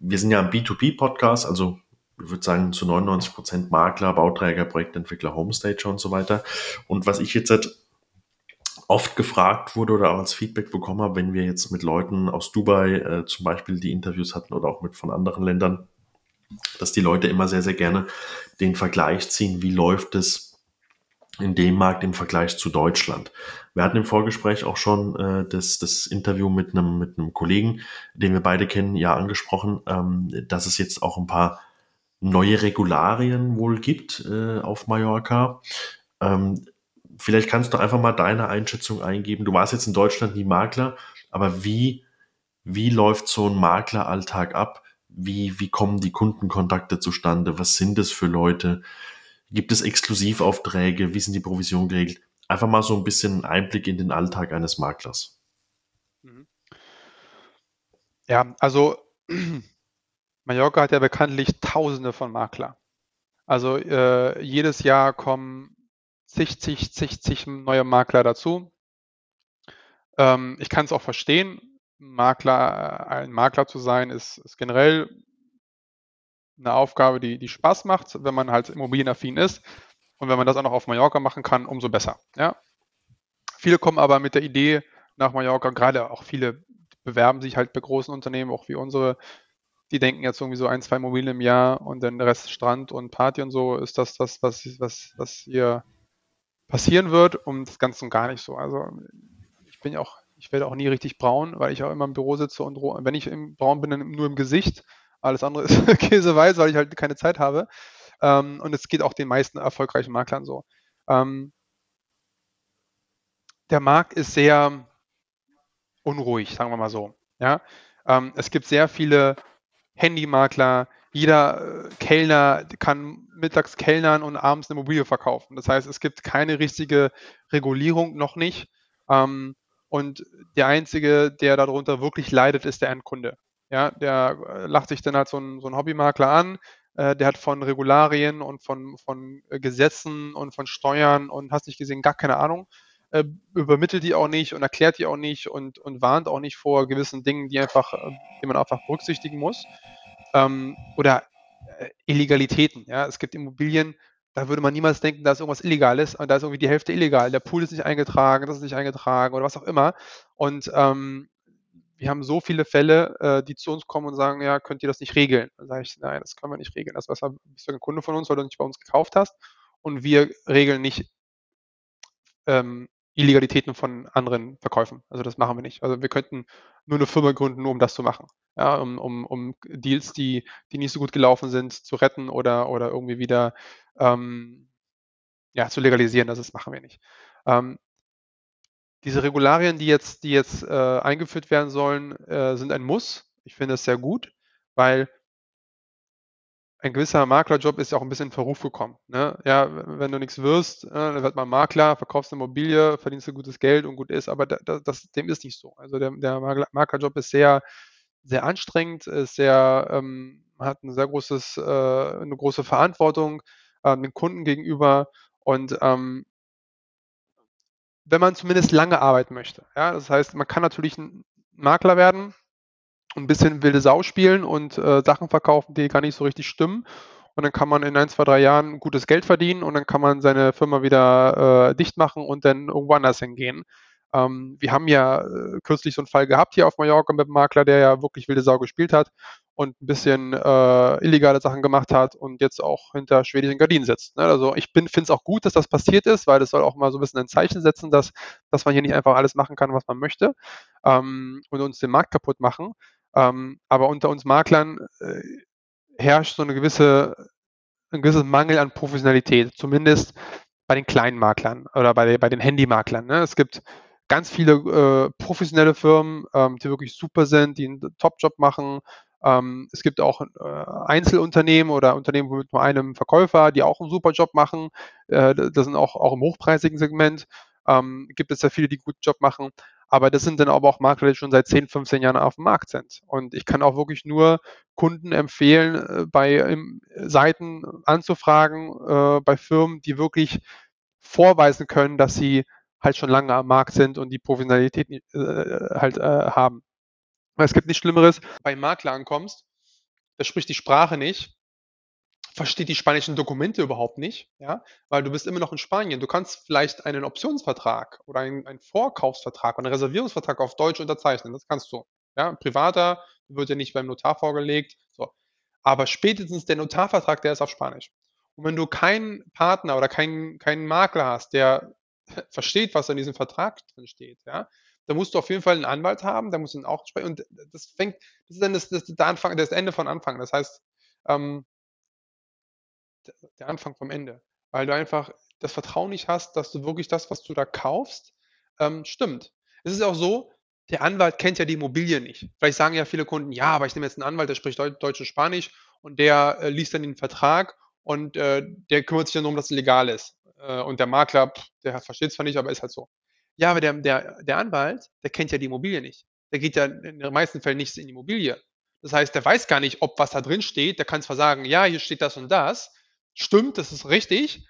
wir sind ja ein B2B-Podcast, also ich würde sagen zu 99 Prozent Makler, Bauträger, Projektentwickler, Homestager und so weiter. Und was ich jetzt halt oft gefragt wurde oder auch als Feedback bekommen habe, wenn wir jetzt mit Leuten aus Dubai äh, zum Beispiel die Interviews hatten oder auch mit von anderen Ländern, dass die Leute immer sehr, sehr gerne den Vergleich ziehen, wie läuft es in dem Markt im Vergleich zu Deutschland. Wir hatten im Vorgespräch auch schon äh, das, das Interview mit einem, mit einem Kollegen, den wir beide kennen, ja angesprochen, ähm, dass es jetzt auch ein paar neue Regularien wohl gibt äh, auf Mallorca. Ähm, vielleicht kannst du einfach mal deine Einschätzung eingeben. Du warst jetzt in Deutschland nie Makler, aber wie, wie läuft so ein Makleralltag ab? Wie, wie kommen die Kundenkontakte zustande? Was sind es für Leute? Gibt es Exklusivaufträge? Wie sind die Provisionen geregelt? Einfach mal so ein bisschen Einblick in den Alltag eines Maklers. Mhm. Ja, also Mallorca hat ja bekanntlich Tausende von Makler. Also äh, jedes Jahr kommen zig, zig, zig, zig neue Makler dazu. Ähm, ich kann es auch verstehen. Makler, äh, ein Makler zu sein, ist, ist generell eine Aufgabe, die, die Spaß macht, wenn man halt immobilienaffin ist. Und wenn man das auch noch auf Mallorca machen kann, umso besser. Ja? Viele kommen aber mit der Idee nach Mallorca, gerade auch viele bewerben sich halt bei großen Unternehmen, auch wie unsere, die denken jetzt irgendwie so ein, zwei Immobilien im Jahr und dann der Rest Strand und Party und so, ist das das, was, was, was hier passieren wird und das Ganze gar nicht so. Also ich bin auch, ich werde auch nie richtig braun, weil ich auch immer im Büro sitze und wenn ich im braun bin, dann nur im Gesicht alles andere ist käseweiß, weil ich halt keine Zeit habe. Ähm, und es geht auch den meisten erfolgreichen Maklern so. Ähm, der Markt ist sehr unruhig, sagen wir mal so. Ja? Ähm, es gibt sehr viele Handymakler, jeder äh, Kellner kann mittags kellnern und abends eine Immobilie verkaufen. Das heißt, es gibt keine richtige Regulierung, noch nicht. Ähm, und der Einzige, der darunter wirklich leidet, ist der Endkunde. Ja, der äh, lacht sich dann halt so ein, so ein Hobbymakler an, äh, der hat von Regularien und von, von äh, Gesetzen und von Steuern und hast nicht gesehen, gar keine Ahnung, äh, übermittelt die auch nicht und erklärt die auch nicht und, und warnt auch nicht vor gewissen Dingen, die einfach, die man einfach berücksichtigen muss. Ähm, oder äh, Illegalitäten. Ja, es gibt Immobilien, da würde man niemals denken, da ist irgendwas Illegales und da ist irgendwie die Hälfte illegal. Der Pool ist nicht eingetragen, das ist nicht eingetragen oder was auch immer. Und ähm, wir haben so viele Fälle, äh, die zu uns kommen und sagen, ja, könnt ihr das nicht regeln? Dann sage ich, nein, das können wir nicht regeln. Das was bist du ein Kunde von uns, weil du nicht bei uns gekauft hast. Und wir regeln nicht ähm, Illegalitäten von anderen Verkäufen. Also das machen wir nicht. Also wir könnten nur eine Firma gründen, nur um das zu machen. Ja, um, um, um Deals, die, die nicht so gut gelaufen sind, zu retten oder, oder irgendwie wieder ähm, ja, zu legalisieren. Also das machen wir nicht. Ähm, diese Regularien, die jetzt, die jetzt äh, eingeführt werden sollen, äh, sind ein Muss. Ich finde es sehr gut, weil ein gewisser Maklerjob ist ja auch ein bisschen in Verruf gekommen. Ne? Ja, wenn du nichts wirst, äh, dann wird man Makler, verkaufst Immobilie, verdienst du gutes Geld und gut ist, aber da, das, dem ist nicht so. Also der, der Maklerjob ist sehr, sehr anstrengend, ist sehr, ähm, hat ein sehr großes, äh, eine große Verantwortung äh, den Kunden gegenüber und ähm, wenn man zumindest lange arbeiten möchte. Ja, das heißt, man kann natürlich ein Makler werden, ein bisschen wilde Sau spielen und äh, Sachen verkaufen, die gar nicht so richtig stimmen. Und dann kann man in ein, zwei, drei Jahren gutes Geld verdienen und dann kann man seine Firma wieder äh, dicht machen und dann irgendwo anders hingehen. Ähm, wir haben ja äh, kürzlich so einen Fall gehabt hier auf Mallorca mit einem Makler, der ja wirklich wilde Sau gespielt hat. und ein bisschen äh, illegale Sachen gemacht hat und jetzt auch hinter schwedischen Gardinen sitzt. Ne? Also ich finde es auch gut, dass das passiert ist, weil das soll auch mal so ein bisschen ein Zeichen setzen, dass, dass man hier nicht einfach alles machen kann, was man möchte ähm, und uns den Markt kaputt machen. Ähm, aber unter uns Maklern äh, herrscht so eine gewisse, ein gewisses Mangel an Professionalität, zumindest bei den kleinen Maklern oder bei, bei den Handymaklern. Ne? Es gibt ganz viele äh, professionelle Firmen, ähm, die wirklich super sind, die einen Top-Job machen. Ähm, es gibt auch äh, Einzelunternehmen oder Unternehmen mit nur einem Verkäufer, die auch einen super Job machen. Äh, das sind auch, auch im hochpreisigen Segment. Ähm, gibt es ja viele, die einen guten Job machen. Aber das sind dann aber auch Makler, die schon seit 10, 15 Jahren auf dem Markt sind. Und ich kann auch wirklich nur Kunden empfehlen, äh, bei Seiten anzufragen, äh, bei Firmen, die wirklich vorweisen können, dass sie halt schon lange am Markt sind und die Professionalität äh, halt äh, haben. Es gibt nichts Schlimmeres, bei Makler ankommst, der spricht die Sprache nicht, versteht die spanischen Dokumente überhaupt nicht, ja, weil du bist immer noch in Spanien. Du kannst vielleicht einen Optionsvertrag oder einen, einen Vorkaufsvertrag oder einen Reservierungsvertrag auf Deutsch unterzeichnen. Das kannst du. Ja, privater wird ja nicht beim Notar vorgelegt. So. Aber spätestens der Notarvertrag, der ist auf Spanisch. Und wenn du keinen Partner oder keinen, keinen Makler hast, der versteht, was in diesem Vertrag drin steht, ja, da musst du auf jeden Fall einen Anwalt haben, da musst du ihn auch sprechen. Und das fängt, das ist dann das, das, der Anfang, das Ende von Anfang. Das heißt, ähm, der Anfang vom Ende. Weil du einfach das Vertrauen nicht hast, dass du wirklich das, was du da kaufst, ähm, stimmt. Es ist auch so, der Anwalt kennt ja die Immobilie nicht. Vielleicht sagen ja viele Kunden, ja, aber ich nehme jetzt einen Anwalt, der spricht Deutsch und Spanisch und der äh, liest dann den Vertrag und äh, der kümmert sich dann darum, dass es legal ist. Äh, und der Makler, pff, der versteht es zwar nicht, aber ist halt so. Ja, aber der, der, der Anwalt, der kennt ja die Immobilie nicht. Der geht ja in den meisten Fällen nicht in die Immobilie. Das heißt, der weiß gar nicht, ob was da drin steht. Der kann zwar sagen, ja, hier steht das und das. Stimmt, das ist richtig.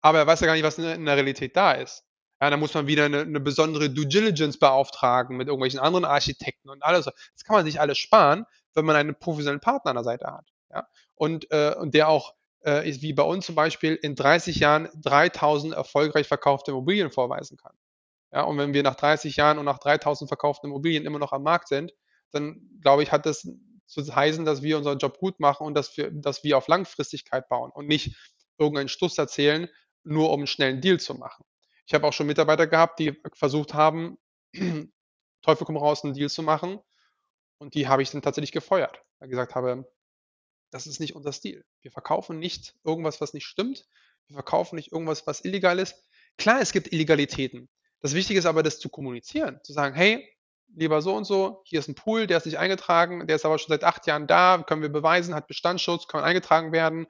Aber er weiß ja gar nicht, was in der Realität da ist. Ja, da muss man wieder eine, eine, besondere Due Diligence beauftragen mit irgendwelchen anderen Architekten und alles. Das kann man sich alles sparen, wenn man einen professionellen Partner an der Seite hat. Ja? Und, äh, und der auch äh, ist wie bei uns zum Beispiel in 30 Jahren 3000 erfolgreich verkaufte Immobilien vorweisen kann. Ja, und wenn wir nach 30 Jahren und nach 3000 verkauften Immobilien immer noch am Markt sind, dann glaube ich, hat das zu heißen, dass wir unseren Job gut machen und dass wir, dass wir auf Langfristigkeit bauen und nicht irgendeinen Stuss erzählen, nur um einen schnellen Deal zu machen. Ich habe auch schon Mitarbeiter gehabt, die versucht haben, Teufel komm raus, einen Deal zu machen. Und die habe ich dann tatsächlich gefeuert, weil ich gesagt habe, das ist nicht unser Stil. Wir verkaufen nicht irgendwas, was nicht stimmt. Wir verkaufen nicht irgendwas, was illegal ist. Klar, es gibt Illegalitäten. Das Wichtige ist aber, das zu kommunizieren. Zu sagen, hey, lieber so und so, hier ist ein Pool, der ist nicht eingetragen, der ist aber schon seit acht Jahren da, können wir beweisen, hat Bestandsschutz, kann eingetragen werden.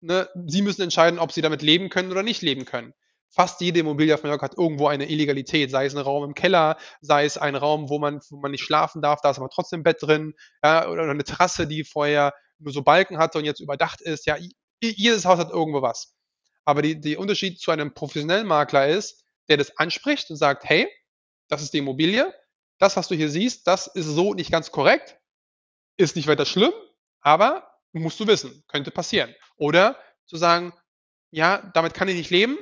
Ne? Sie müssen entscheiden, ob Sie damit leben können oder nicht leben können. Fast jede Immobilie auf Mallorca hat irgendwo eine Illegalität, sei es ein Raum im Keller, sei es ein Raum, wo man, wo man nicht schlafen darf, da ist aber trotzdem Bett drin, ja, oder eine Terrasse, die vorher nur so Balken hatte und jetzt überdacht ist. Ja, jedes Haus hat irgendwo was. Aber die, der Unterschied zu einem professionellen Makler ist, der das anspricht und sagt, hey, das ist die Immobilie, das, was du hier siehst, das ist so nicht ganz korrekt, ist nicht weiter schlimm, aber musst du wissen, könnte passieren. Oder zu sagen, ja, damit kann ich nicht leben,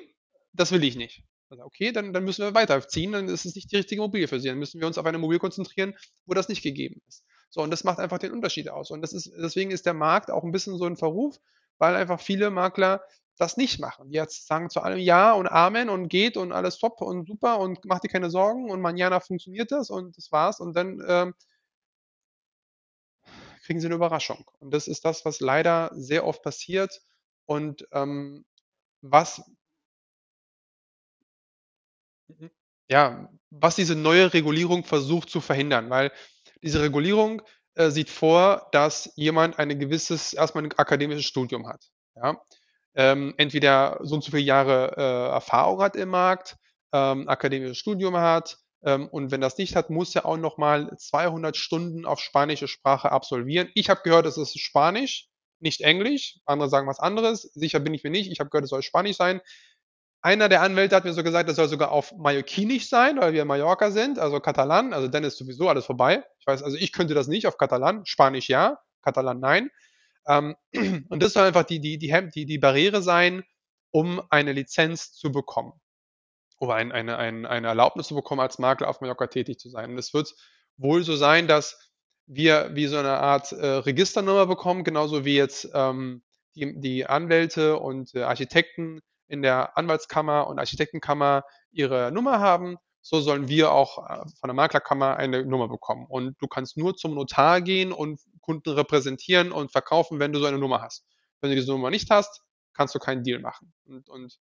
das will ich nicht. Also okay, dann, dann müssen wir weiterziehen, dann ist es nicht die richtige Immobilie für Sie. Dann müssen wir uns auf eine Immobilie konzentrieren, wo das nicht gegeben ist. So, und das macht einfach den Unterschied aus. Und das ist, deswegen ist der Markt auch ein bisschen so ein Verruf, weil einfach viele Makler das nicht machen. Die jetzt sagen zu allem Ja und Amen und geht und alles top und super und mach dir keine Sorgen und manjana funktioniert das und das war's. Und dann ähm, kriegen sie eine Überraschung. Und das ist das, was leider sehr oft passiert und ähm, was ja, was diese neue Regulierung versucht zu verhindern, weil diese Regulierung äh, sieht vor, dass jemand ein gewisses, erstmal ein akademisches Studium hat. Ja? Ähm, entweder so und so viele Jahre äh, Erfahrung hat im Markt, ähm, akademisches Studium hat, ähm, und wenn das nicht hat, muss er auch nochmal 200 Stunden auf spanische Sprache absolvieren. Ich habe gehört, es ist Spanisch, nicht Englisch. Andere sagen was anderes. Sicher bin ich mir nicht. Ich habe gehört, es soll Spanisch sein. Einer der Anwälte hat mir so gesagt, das soll sogar auf Mallorquinisch sein, weil wir in Mallorca sind, also Katalan. Also dann ist sowieso alles vorbei. Ich weiß, also ich könnte das nicht auf Katalan. Spanisch ja, Katalan nein. Ähm, und das soll einfach die, die, die, die, die Barriere sein, um eine Lizenz zu bekommen. Oder ein, eine, ein, eine Erlaubnis zu bekommen, als Makler auf Mallorca tätig zu sein. Und es wird wohl so sein, dass wir wie so eine Art äh, Registernummer bekommen, genauso wie jetzt ähm, die, die Anwälte und äh, Architekten in der Anwaltskammer und Architektenkammer ihre Nummer haben, so sollen wir auch äh, von der Maklerkammer eine Nummer bekommen. Und du kannst nur zum Notar gehen und Kunden repräsentieren und verkaufen, wenn du so eine Nummer hast. Wenn du diese Nummer nicht hast, kannst du keinen Deal machen. Und, und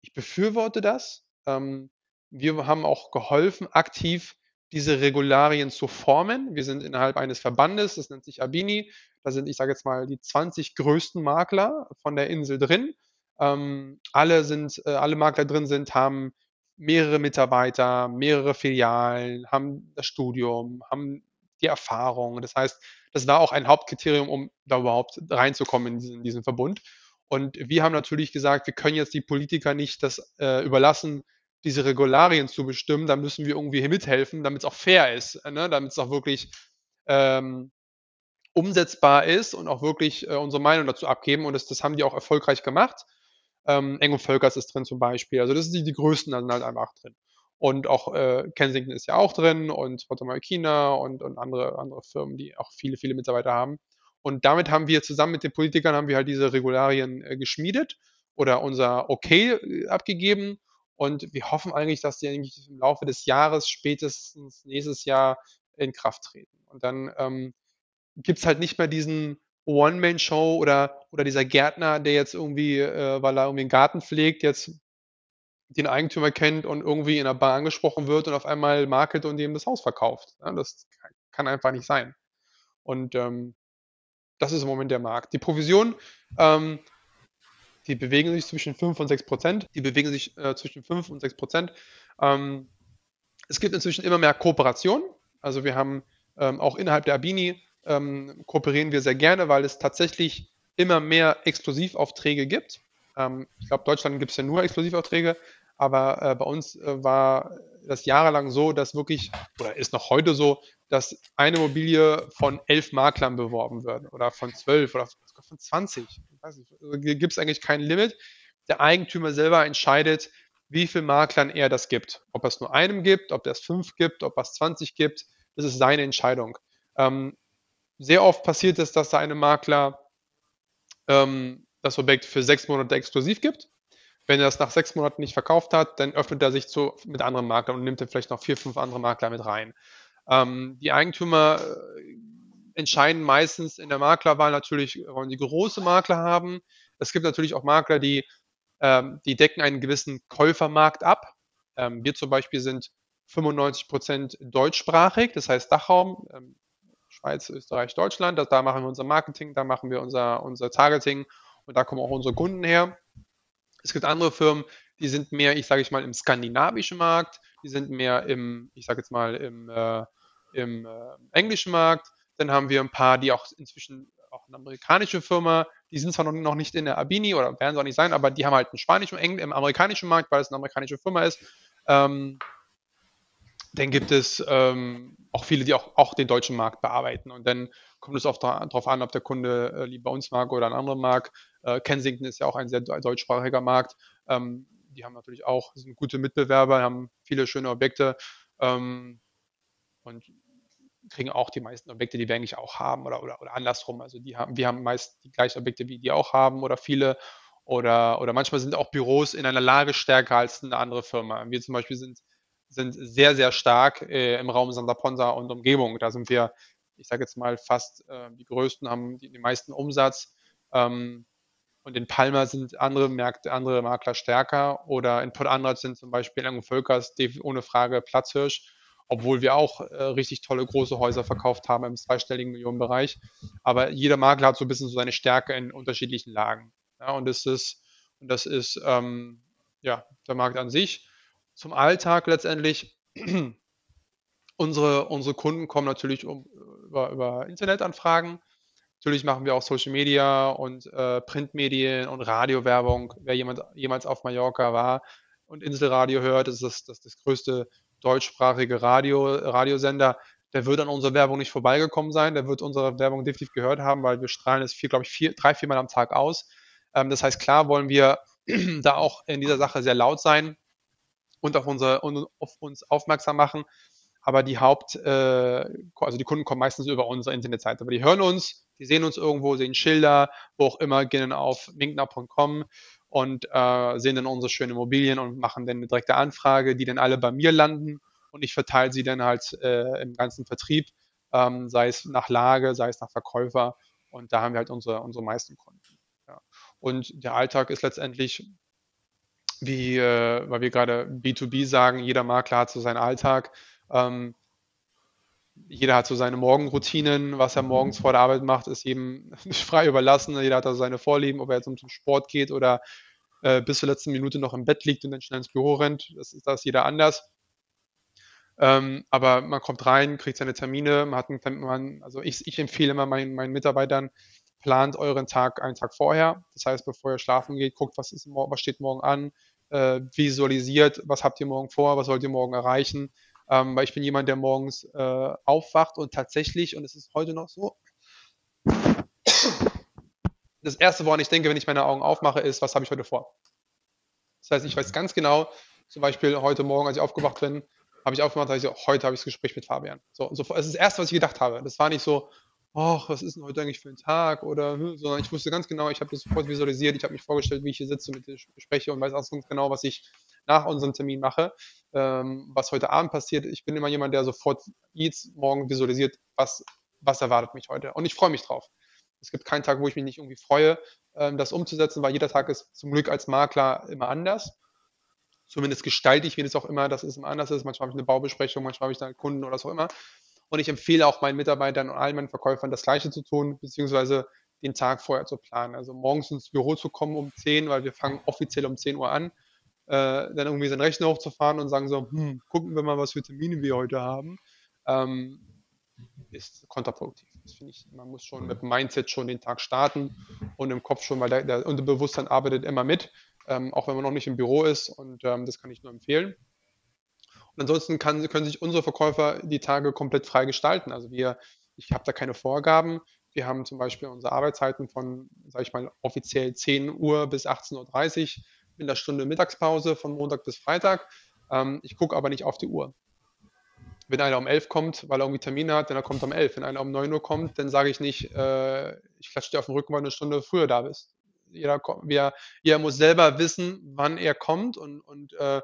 ich befürworte das. Ähm, wir haben auch geholfen, aktiv diese Regularien zu formen. Wir sind innerhalb eines Verbandes, das nennt sich Abini. Da sind, ich sage jetzt mal, die 20 größten Makler von der Insel drin. Ähm, alle sind, äh, alle Makler drin sind, haben mehrere Mitarbeiter, mehrere Filialen, haben das Studium, haben die Erfahrung. Das heißt, das war auch ein Hauptkriterium, um da überhaupt reinzukommen in diesen, in diesen Verbund. Und wir haben natürlich gesagt, wir können jetzt die Politiker nicht das äh, überlassen, diese Regularien zu bestimmen. Da müssen wir irgendwie mithelfen, damit es auch fair ist, ne? damit es auch wirklich ähm, umsetzbar ist und auch wirklich äh, unsere Meinung dazu abgeben. Und das, das haben die auch erfolgreich gemacht. Ähm, Eng Völkers ist drin zum Beispiel. Also das sind die, die größten dann halt einfach drin. Und auch äh, Kensington ist ja auch drin und Potomac China und, und andere, andere Firmen, die auch viele, viele Mitarbeiter haben. Und damit haben wir zusammen mit den Politikern haben wir halt diese Regularien äh, geschmiedet oder unser Okay äh, abgegeben. Und wir hoffen eigentlich, dass die eigentlich im Laufe des Jahres spätestens nächstes Jahr in Kraft treten. Und dann ähm, gibt es halt nicht mehr diesen One-Man-Show oder, oder dieser Gärtner, der jetzt irgendwie, äh, weil er irgendwie einen Garten pflegt, jetzt den Eigentümer kennt und irgendwie in der Bar angesprochen wird und auf einmal market und ihm das Haus verkauft. Ja, das kann einfach nicht sein. Und ähm, das ist im Moment der Markt. Die Provision, ähm, die bewegen sich zwischen 5 und 6 Prozent. Die bewegen sich äh, zwischen 5 und 6 Prozent. Ähm, es gibt inzwischen immer mehr Kooperation. Also wir haben ähm, auch innerhalb der Abini ähm, kooperieren wir sehr gerne, weil es tatsächlich immer mehr Exklusivaufträge gibt. Ähm, ich glaube, Deutschland gibt es ja nur Exklusivaufträge, aber äh, bei uns äh, war das jahrelang so, dass wirklich, oder ist noch heute so, dass eine Immobilie von elf Maklern beworben wird oder von zwölf oder von 20. Also gibt es eigentlich kein Limit. Der Eigentümer selber entscheidet, wie viel Maklern er das gibt. Ob es nur einem gibt, ob es fünf gibt, ob es 20 gibt, das ist seine Entscheidung. Ähm, sehr oft passiert es, dass da eine Makler ähm, das Objekt für sechs Monate exklusiv gibt. Wenn er das nach sechs Monaten nicht verkauft hat, dann öffnet er sich zu, mit anderen Maklern und nimmt dann vielleicht noch vier, fünf andere Makler mit rein. Ähm, die Eigentümer äh, entscheiden meistens in der Maklerwahl natürlich, wollen die große Makler haben. Es gibt natürlich auch Makler, die, ähm, die decken einen gewissen Käufermarkt ab. Ähm, wir zum Beispiel sind 95 Prozent deutschsprachig, das heißt Dachraum. Ähm, Schweiz, Österreich, Deutschland. Das, da machen wir unser Marketing, da machen wir unser, unser Targeting und da kommen auch unsere Kunden her. Es gibt andere Firmen, die sind mehr, ich sage ich mal, im skandinavischen Markt, die sind mehr im, ich sage jetzt mal, im, äh, im äh, englischen Markt. Dann haben wir ein paar, die auch inzwischen auch eine amerikanische Firma, die sind zwar noch nicht in der Abini oder werden sie auch nicht sein, aber die haben halt einen spanischen, im amerikanischen Markt, weil es eine amerikanische Firma ist. Ähm, dann gibt es ähm, auch viele, die auch, auch den deutschen Markt bearbeiten. Und dann kommt es oft darauf an, ob der Kunde äh, lieber uns mag oder einen anderen mag. Äh, Kensington ist ja auch ein sehr deutschsprachiger Markt. Ähm, die haben natürlich auch, sind gute Mitbewerber, haben viele schöne Objekte ähm, und kriegen auch die meisten Objekte, die wir eigentlich auch haben oder, oder, oder andersrum. Also die haben, wir haben meist die gleichen Objekte, wie die auch haben oder viele. Oder, oder manchmal sind auch Büros in einer Lage stärker als eine andere Firma. Wir zum Beispiel sind sind sehr, sehr stark äh, im Raum Santa Ponsa und Umgebung. Da sind wir, ich sage jetzt mal, fast äh, die größten, haben den meisten Umsatz. Ähm, und in Palma sind andere Märkte, andere Makler stärker. Oder in Port Andrart sind zum Beispiel Lang Völkers ohne Frage Platzhirsch, obwohl wir auch äh, richtig tolle große Häuser verkauft haben im zweistelligen Millionenbereich. Aber jeder Makler hat so ein bisschen so seine Stärke in unterschiedlichen Lagen. Ja, und das ist, und das ist ähm, ja, der Markt an sich zum Alltag letztendlich. unsere, unsere Kunden kommen natürlich um, über, über Internetanfragen. Natürlich machen wir auch Social Media und äh, Printmedien und Radiowerbung. Wer jemand, jemals auf Mallorca war und Inselradio hört, ist das, das, größte deutschsprachige Radio, Radiosender. Der wird an unserer Werbung nicht vorbeigekommen sein. Der wird unsere Werbung definitiv gehört haben, weil wir strahlen es, vier, glaube ich, vier, drei, viermal am Tag aus. Ähm, das heißt, klar wollen wir da auch in dieser Sache sehr laut sein und auf, unsere, und auf uns aufmerksam machen. Aber die Haupt, äh, also die Kunden kommen meistens über unsere Internetseite, aber die hören uns, die sehen uns irgendwo, sehen Schilder, wo auch immer, gehen auf linkner.com und äh, sehen dann unsere schönen Immobilien und machen dann eine direkte Anfrage, die dann alle bei mir landen und ich verteile sie dann halt äh, im ganzen Vertrieb, ähm, sei es nach Lage, sei es nach Verkäufer und da haben wir halt unsere, unsere meisten Kunden. Ja. Und der Alltag ist letztendlich wie, äh, weil wir gerade B2B sagen, jeder Makler hat so seinen Alltag. Ähm, jeder hat so seine Morgenroutinen, was er morgens vor der Arbeit macht, ist jedem frei überlassen. Jeder hat da seine Vorlieben, ob er jetzt um zum Sport geht oder äh, bis zur letzten Minute noch im Bett liegt und dann schnell ins Büro rennt. Das ist das jeder anders. Ähm, aber man kommt rein, kriegt seine Termine, man hat einen, man, also ich, ich empfehle immer meinen, meinen Mitarbeitern, plant euren Tag einen Tag vorher. Das heißt, bevor ihr schlafen geht, guckt, was, ist, was steht morgen an, äh, visualisiert, was habt ihr morgen vor, was wollt ihr morgen erreichen. Ähm, weil ich bin jemand, der morgens äh, aufwacht und tatsächlich, und es ist heute noch so, das Erste, woran ich denke, wenn ich meine Augen aufmache, ist, was habe ich heute vor? Das heißt, ich weiß ganz genau, zum Beispiel heute Morgen, als ich aufgewacht bin, habe ich aufgemacht, habe ich so, heute habe ich das Gespräch mit Fabian. So, so, das ist das Erste, was ich gedacht habe. Das war nicht so, ach, was ist denn heute eigentlich für ein Tag? Oder, hm, sondern ich wusste ganz genau, ich habe das sofort visualisiert, ich habe mich vorgestellt, wie ich hier sitze, mit dir spreche und weiß auch ganz genau, was ich nach unserem Termin mache, ähm, was heute Abend passiert. Ich bin immer jemand, der sofort jetzt morgen visualisiert, was, was erwartet mich heute. Und ich freue mich drauf. Es gibt keinen Tag, wo ich mich nicht irgendwie freue, ähm, das umzusetzen, weil jeder Tag ist zum Glück als Makler immer anders. Zumindest gestalte ich, wie das auch immer, dass es immer anders ist. Manchmal habe ich eine Baubesprechung, manchmal habe ich da Kunden oder was auch immer. Und ich empfehle auch meinen Mitarbeitern und allen meinen Verkäufern das Gleiche zu tun, beziehungsweise den Tag vorher zu planen. Also morgens ins Büro zu kommen um 10, weil wir fangen offiziell um 10 Uhr an, äh, dann irgendwie seinen Rechner hochzufahren und sagen so, hm, gucken wir mal, was für Termine wir heute haben, ähm, ist kontraproduktiv. Das finde ich, man muss schon mit dem Mindset schon den Tag starten und im Kopf schon, weil der, der Unterbewusstsein arbeitet immer mit, ähm, auch wenn man noch nicht im Büro ist und ähm, das kann ich nur empfehlen. Ansonsten kann, können sich unsere Verkäufer die Tage komplett frei gestalten. Also wir, ich habe da keine Vorgaben. Wir haben zum Beispiel unsere Arbeitszeiten von, sage ich mal, offiziell 10 Uhr bis 18.30 Uhr in der Stunde Mittagspause von Montag bis Freitag. Ähm, ich gucke aber nicht auf die Uhr. Wenn einer um 11 kommt, weil er irgendwie Termine hat, dann er kommt um 11. Wenn einer um 9 Uhr kommt, dann sage ich nicht, äh, ich klatsche dir auf den Rücken, weil du eine Stunde früher da bist. Jeder, jeder, jeder muss selber wissen, wann er kommt und, und äh,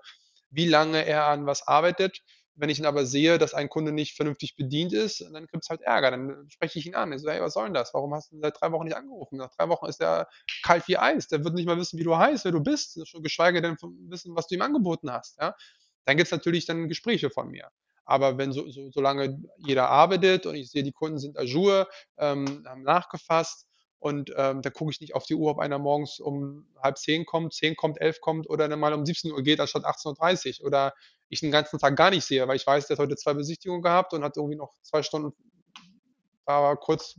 wie lange er an was arbeitet. Wenn ich ihn aber sehe, dass ein Kunde nicht vernünftig bedient ist, dann gibt es halt Ärger. Dann spreche ich ihn an. Ich so, hey, was soll denn das? Warum hast du seit drei Wochen nicht angerufen? Nach drei Wochen ist er kalt wie Eis. Der wird nicht mal wissen, wie du heißt, wer du bist, geschweige denn wissen, was du ihm angeboten hast. Ja? Dann gibt es natürlich dann Gespräche von mir. Aber wenn so, so, solange jeder arbeitet und ich sehe, die Kunden sind ajour, ähm, haben nachgefasst, und ähm, da gucke ich nicht auf die Uhr, ob einer morgens um halb zehn kommt, zehn kommt, elf kommt oder dann mal um 17 Uhr geht, anstatt 18.30 Uhr. Oder ich den ganzen Tag gar nicht sehe, weil ich weiß, der hat heute zwei Besichtigungen gehabt und hat irgendwie noch zwei Stunden, war kurz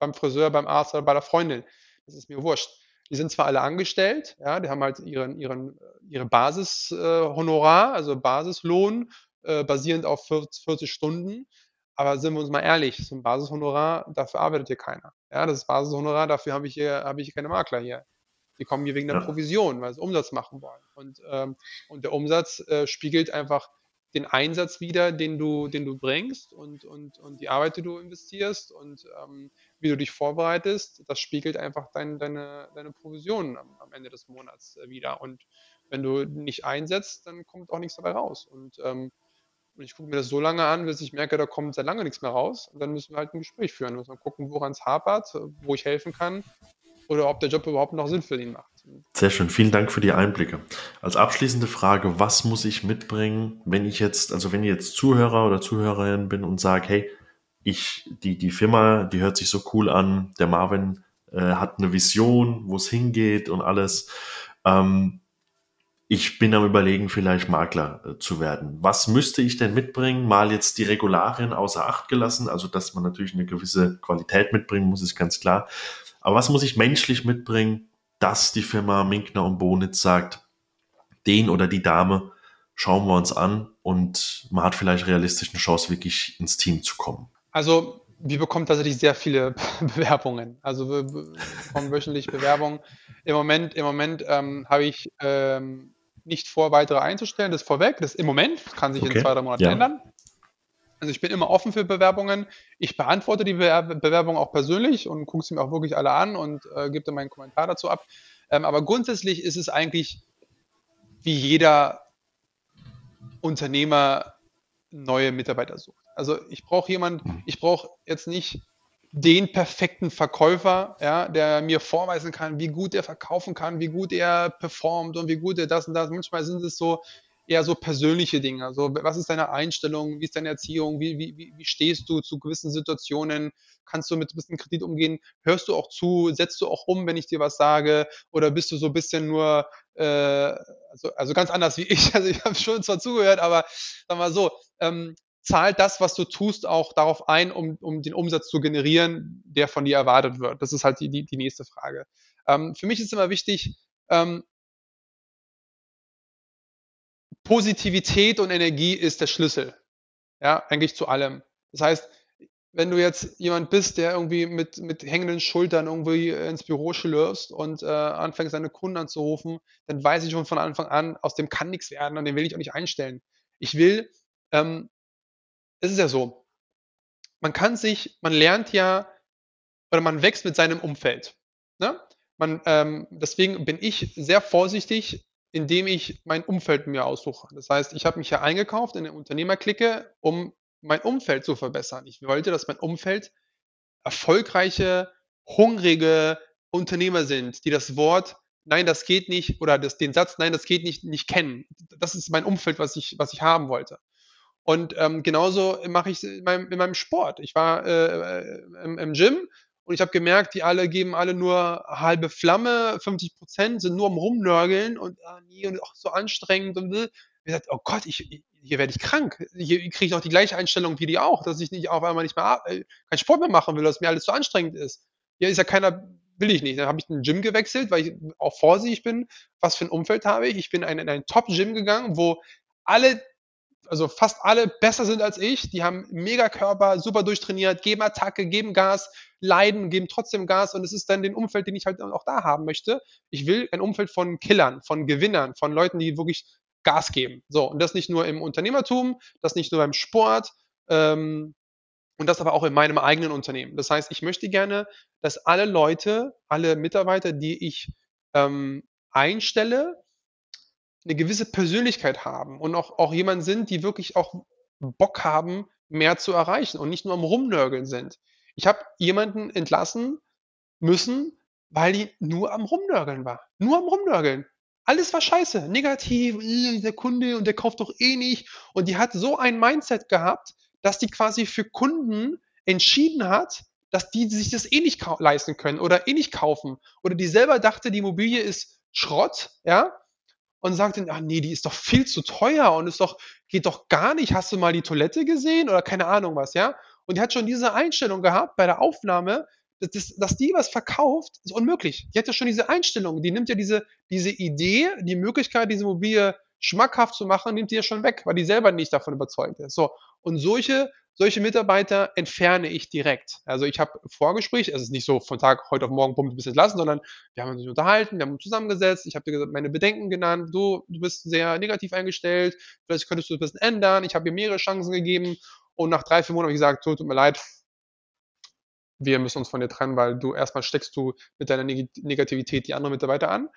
beim Friseur, beim Arzt oder bei der Freundin. Das ist mir wurscht. Die sind zwar alle angestellt, ja, die haben halt ihren, ihren, ihre Basishonorar, äh, also Basislohn, äh, basierend auf 40 Stunden. Aber sind wir uns mal ehrlich, so ein Basishonorar, dafür arbeitet hier keiner. Ja, das ist Basishonorar, dafür habe ich hier, habe ich keine Makler hier. Die kommen hier wegen der. Provision, weil sie Umsatz machen wollen. Und, ähm, und der Umsatz äh, spiegelt einfach den Einsatz wieder, den du, den du bringst und, und, und die Arbeit, die du investierst und ähm, wie du dich vorbereitest, das spiegelt einfach dein, deine, deine Provision am, am Ende des Monats äh, wieder. Und wenn du nicht einsetzt, dann kommt auch nichts dabei raus. Und ähm, und ich gucke mir das so lange an, bis ich merke, da kommt sehr lange nichts mehr raus. Und dann müssen wir halt ein Gespräch führen. Müssen gucken, woran es hapert, wo ich helfen kann oder ob der Job überhaupt noch Sinn für ihn macht. Sehr schön, vielen Dank für die Einblicke. Als abschließende Frage, was muss ich mitbringen, wenn ich jetzt, also wenn ich jetzt Zuhörer oder Zuhörerin bin und sage, hey, ich, die, die Firma, die hört sich so cool an, der Marvin äh, hat eine Vision, wo es hingeht und alles. Ähm, ich bin am überlegen, vielleicht Makler äh, zu werden. Was müsste ich denn mitbringen? Mal jetzt die Regularien außer Acht gelassen, also dass man natürlich eine gewisse Qualität mitbringen muss, ist ganz klar. Aber was muss ich menschlich mitbringen, dass die Firma Minkner und Bonitz sagt, den oder die Dame schauen wir uns an und man hat vielleicht realistisch eine Chance, wirklich ins Team zu kommen? Also wir bekommen tatsächlich sehr viele Bewerbungen. Also wir bekommen wöchentlich Bewerbungen. Im Moment, im Moment ähm, habe ich ähm, nicht vor, weitere einzustellen. Das ist vorweg. Das ist im Moment. Das kann sich okay. in zwei, drei Monaten ja. ändern. Also ich bin immer offen für Bewerbungen. Ich beantworte die Bewerbung auch persönlich und gucke sie mir auch wirklich alle an und äh, gebe dann meinen Kommentar dazu ab. Ähm, aber grundsätzlich ist es eigentlich wie jeder Unternehmer neue Mitarbeiter sucht. Also ich brauche jemanden, mhm. ich brauche jetzt nicht den perfekten Verkäufer, ja, der mir vorweisen kann, wie gut er verkaufen kann, wie gut er performt und wie gut er das und das. Manchmal sind es so eher so persönliche Dinge. Also was ist deine Einstellung, wie ist deine Erziehung, wie, wie, wie stehst du zu gewissen Situationen, kannst du mit ein bisschen Kredit umgehen, hörst du auch zu, setzt du auch um, wenn ich dir was sage, oder bist du so ein bisschen nur, äh, also, also ganz anders wie ich, also ich habe schon zwar zugehört, aber sag mal so, ähm, zahlt das, was du tust, auch darauf ein, um, um den Umsatz zu generieren, der von dir erwartet wird? Das ist halt die, die, die nächste Frage. Ähm, für mich ist immer wichtig, ähm, Positivität und Energie ist der Schlüssel. Ja, eigentlich zu allem. Das heißt, wenn du jetzt jemand bist, der irgendwie mit, mit hängenden Schultern irgendwie ins Büro schlürfst und äh, anfängt, seine Kunden anzurufen, dann weiß ich schon von Anfang an, aus dem kann nichts werden und den will ich auch nicht einstellen. Ich will, ähm, es ist ja so, man kann sich, man lernt ja oder man wächst mit seinem Umfeld. Ne? Man, ähm, deswegen bin ich sehr vorsichtig, indem ich mein Umfeld mir aussuche. Das heißt, ich habe mich ja eingekauft in eine Unternehmerklicke, um mein Umfeld zu verbessern. Ich wollte, dass mein Umfeld erfolgreiche, hungrige Unternehmer sind, die das Wort Nein, das geht nicht oder das, den Satz Nein, das geht nicht nicht kennen. Das ist mein Umfeld, was ich was ich haben wollte. Und ähm, genauso mache ich es in meinem, in meinem Sport. Ich war äh, äh im, im Gym und ich habe gemerkt, die alle geben alle nur halbe Flamme, 50 Prozent sind nur am Rumnörgeln und ah, nee, und auch so anstrengend und will. Ich gesagt, oh Gott, ich, hier werde ich krank. Hier kriege ich auch die gleiche Einstellung wie die auch, dass ich nicht auf einmal nicht mehr äh, keinen Sport mehr machen will, dass mir alles zu anstrengend ist. Hier ist ja keiner, will ich nicht. Dann habe ich den Gym gewechselt, weil ich auch vorsichtig bin. Was für ein Umfeld habe ich? Ich bin in ein Top-Gym gegangen, wo alle also fast alle besser sind als ich. Die haben mega Körper, super durchtrainiert, geben Attacke, geben Gas, leiden, geben trotzdem Gas und es ist dann den Umfeld, den ich halt auch da haben möchte. Ich will ein Umfeld von Killern, von Gewinnern, von Leuten, die wirklich Gas geben. So, und das nicht nur im Unternehmertum, das nicht nur beim Sport, ähm, und das aber auch in meinem eigenen Unternehmen. Das heißt, ich möchte gerne, dass alle Leute, alle Mitarbeiter, die ich ähm, einstelle, eine gewisse Persönlichkeit haben und auch, auch jemand sind, die wirklich auch Bock haben, mehr zu erreichen und nicht nur am Rumnörgeln sind. Ich habe jemanden entlassen müssen, weil die nur am Rumnörgeln war. Nur am Rumnörgeln. Alles war scheiße, negativ, äh, der Kunde und der kauft doch eh nicht. Und die hat so ein Mindset gehabt, dass die quasi für Kunden entschieden hat, dass die sich das eh nicht leisten können oder eh nicht kaufen. Oder die selber dachte, die Immobilie ist Schrott, ja, und sagt dann, ach nee, die ist doch viel zu teuer und ist doch, geht doch gar nicht. Hast du mal die Toilette gesehen oder keine Ahnung was, ja? Und die hat schon diese Einstellung gehabt bei der Aufnahme, dass, dass, die was verkauft, ist unmöglich. Die hat ja schon diese Einstellung, die nimmt ja diese, diese Idee, die Möglichkeit, diese Immobilie schmackhaft zu machen, nimmt die ja schon weg, weil die selber nicht davon überzeugt ist. So. Und solche solche Mitarbeiter entferne ich direkt. Also ich habe Vorgespräch, es ist nicht so von Tag heute auf morgen bumm, du bist entlassen, sondern wir haben uns unterhalten, wir haben uns zusammengesetzt, ich habe dir meine Bedenken genannt, du, du bist sehr negativ eingestellt, vielleicht könntest du das ein bisschen ändern, ich habe dir mehrere Chancen gegeben und nach drei, vier Monaten habe ich gesagt, tut mir leid, wir müssen uns von dir trennen, weil du erstmal steckst du mit deiner Negativität die anderen Mitarbeiter an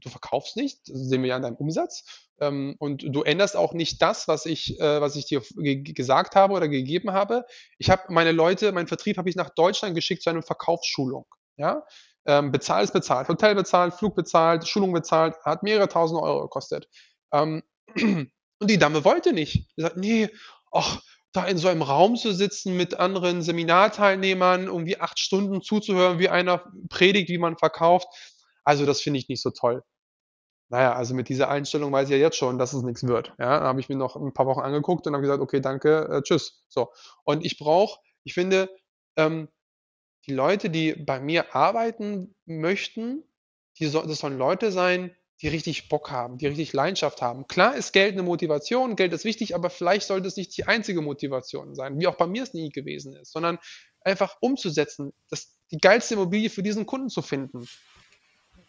du verkaufst nicht, das sehen wir ja an deinem Umsatz. Ähm, und du änderst auch nicht das, was ich, äh, was ich dir gesagt habe oder gegeben habe. Ich habe meine Leute, meinen Vertrieb habe ich nach Deutschland geschickt zu einer Verkaufsschulung. Ja? Ähm, bezahlt ist bezahlt, Hotel bezahlt, Flug bezahlt, Schulung bezahlt, hat mehrere tausend Euro gekostet. Ähm, und die Dame wollte nicht. Die sagt, nee, ach, da in so einem Raum zu sitzen mit anderen Seminarteilnehmern, irgendwie acht Stunden zuzuhören, wie einer predigt, wie man verkauft. Also das finde ich nicht so toll. Naja, also mit dieser Einstellung weiß ich ja jetzt schon, dass es nichts wird. Ja, da habe ich mir noch ein paar Wochen angeguckt und habe gesagt, okay, danke, äh, tschüss. So. Und ich brauche, ich finde, ähm, die Leute, die bei mir arbeiten möchten, die so, das sollen Leute sein, die richtig Bock haben, die richtig Leidenschaft haben. Klar ist Geld eine Motivation, Geld ist wichtig, aber vielleicht sollte es nicht die einzige Motivation sein, wie auch bei mir es nie gewesen ist, sondern einfach umzusetzen, das, die geilste Immobilie für diesen Kunden zu finden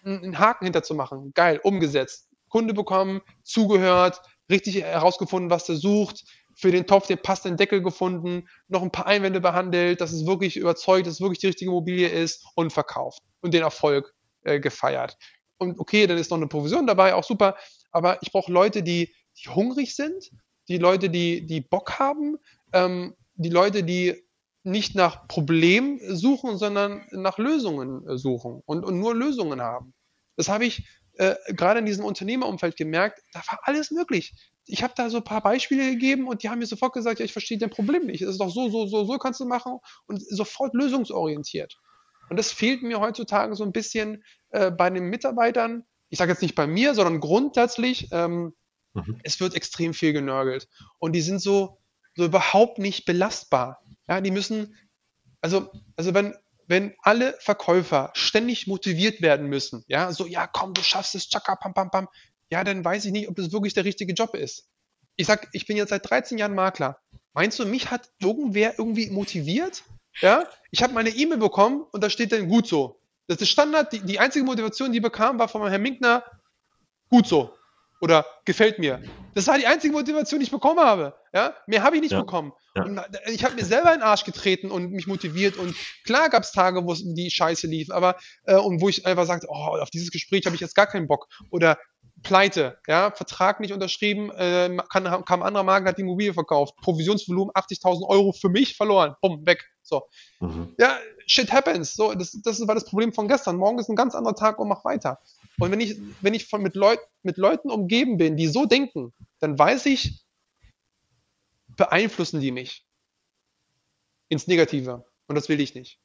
einen Haken hinterzumachen. Geil, umgesetzt. Kunde bekommen, zugehört, richtig herausgefunden, was der sucht, für den Topf den passenden Deckel gefunden, noch ein paar Einwände behandelt, dass es wirklich überzeugt, dass es wirklich die richtige Immobilie ist und verkauft und den Erfolg äh, gefeiert. Und okay, dann ist noch eine Provision dabei, auch super. Aber ich brauche Leute, die, die hungrig sind, die Leute, die, die Bock haben, ähm, die Leute, die nicht nach Problemen suchen, sondern nach Lösungen suchen und, und nur Lösungen haben. Das habe ich äh, gerade in diesem Unternehmerumfeld gemerkt, da war alles möglich. Ich habe da so ein paar Beispiele gegeben und die haben mir sofort gesagt, ja, ich verstehe dein Problem nicht. Es ist doch so, so, so, so kannst du machen und sofort lösungsorientiert. Und das fehlt mir heutzutage so ein bisschen äh, bei den Mitarbeitern. Ich sage jetzt nicht bei mir, sondern grundsätzlich. Ähm, mhm. Es wird extrem viel genörgelt und die sind so, so überhaupt nicht belastbar. Ja, die müssen, also, also wenn, wenn alle Verkäufer ständig motiviert werden müssen, ja, so, ja, komm, du schaffst es, tschakka, pam, pam, pam, ja, dann weiß ich nicht, ob das wirklich der richtige Job ist. Ich sag, ich bin jetzt seit 13 Jahren Makler. Meinst du, mich hat irgendwer irgendwie motiviert? Ja, ich habe meine E-Mail bekommen und da steht dann gut so. Das ist Standard. Die, die einzige Motivation, die bekam, war von Herrn Minkner, gut so oder gefällt mir. Das war die einzige Motivation, die ich bekommen habe. Ja? Mehr habe ich nicht ja. bekommen. Ja. Und ich habe mir selber in den Arsch getreten und mich motiviert. Und klar gab es Tage, wo es die Scheiße lief, aber äh, und wo ich einfach sagte, oh, auf dieses Gespräch habe ich jetzt gar keinen Bock. Oder Pleite, ja, Vertrag nicht unterschrieben, äh, kann, kam ein anderer Makler, hat die Immobilie verkauft, Provisionsvolumen 80.000 Euro für mich verloren, bumm, weg. So. Mhm. Ja, shit happens. So, das, das war das Problem von gestern. Morgen ist ein ganz anderer Tag und mach weiter. Und wenn ich, wenn ich von mit, Leut, mit Leuten umgeben bin, die so denken, dann weiß ich, beeinflussen die mich ins Negative. Und das will ich nicht.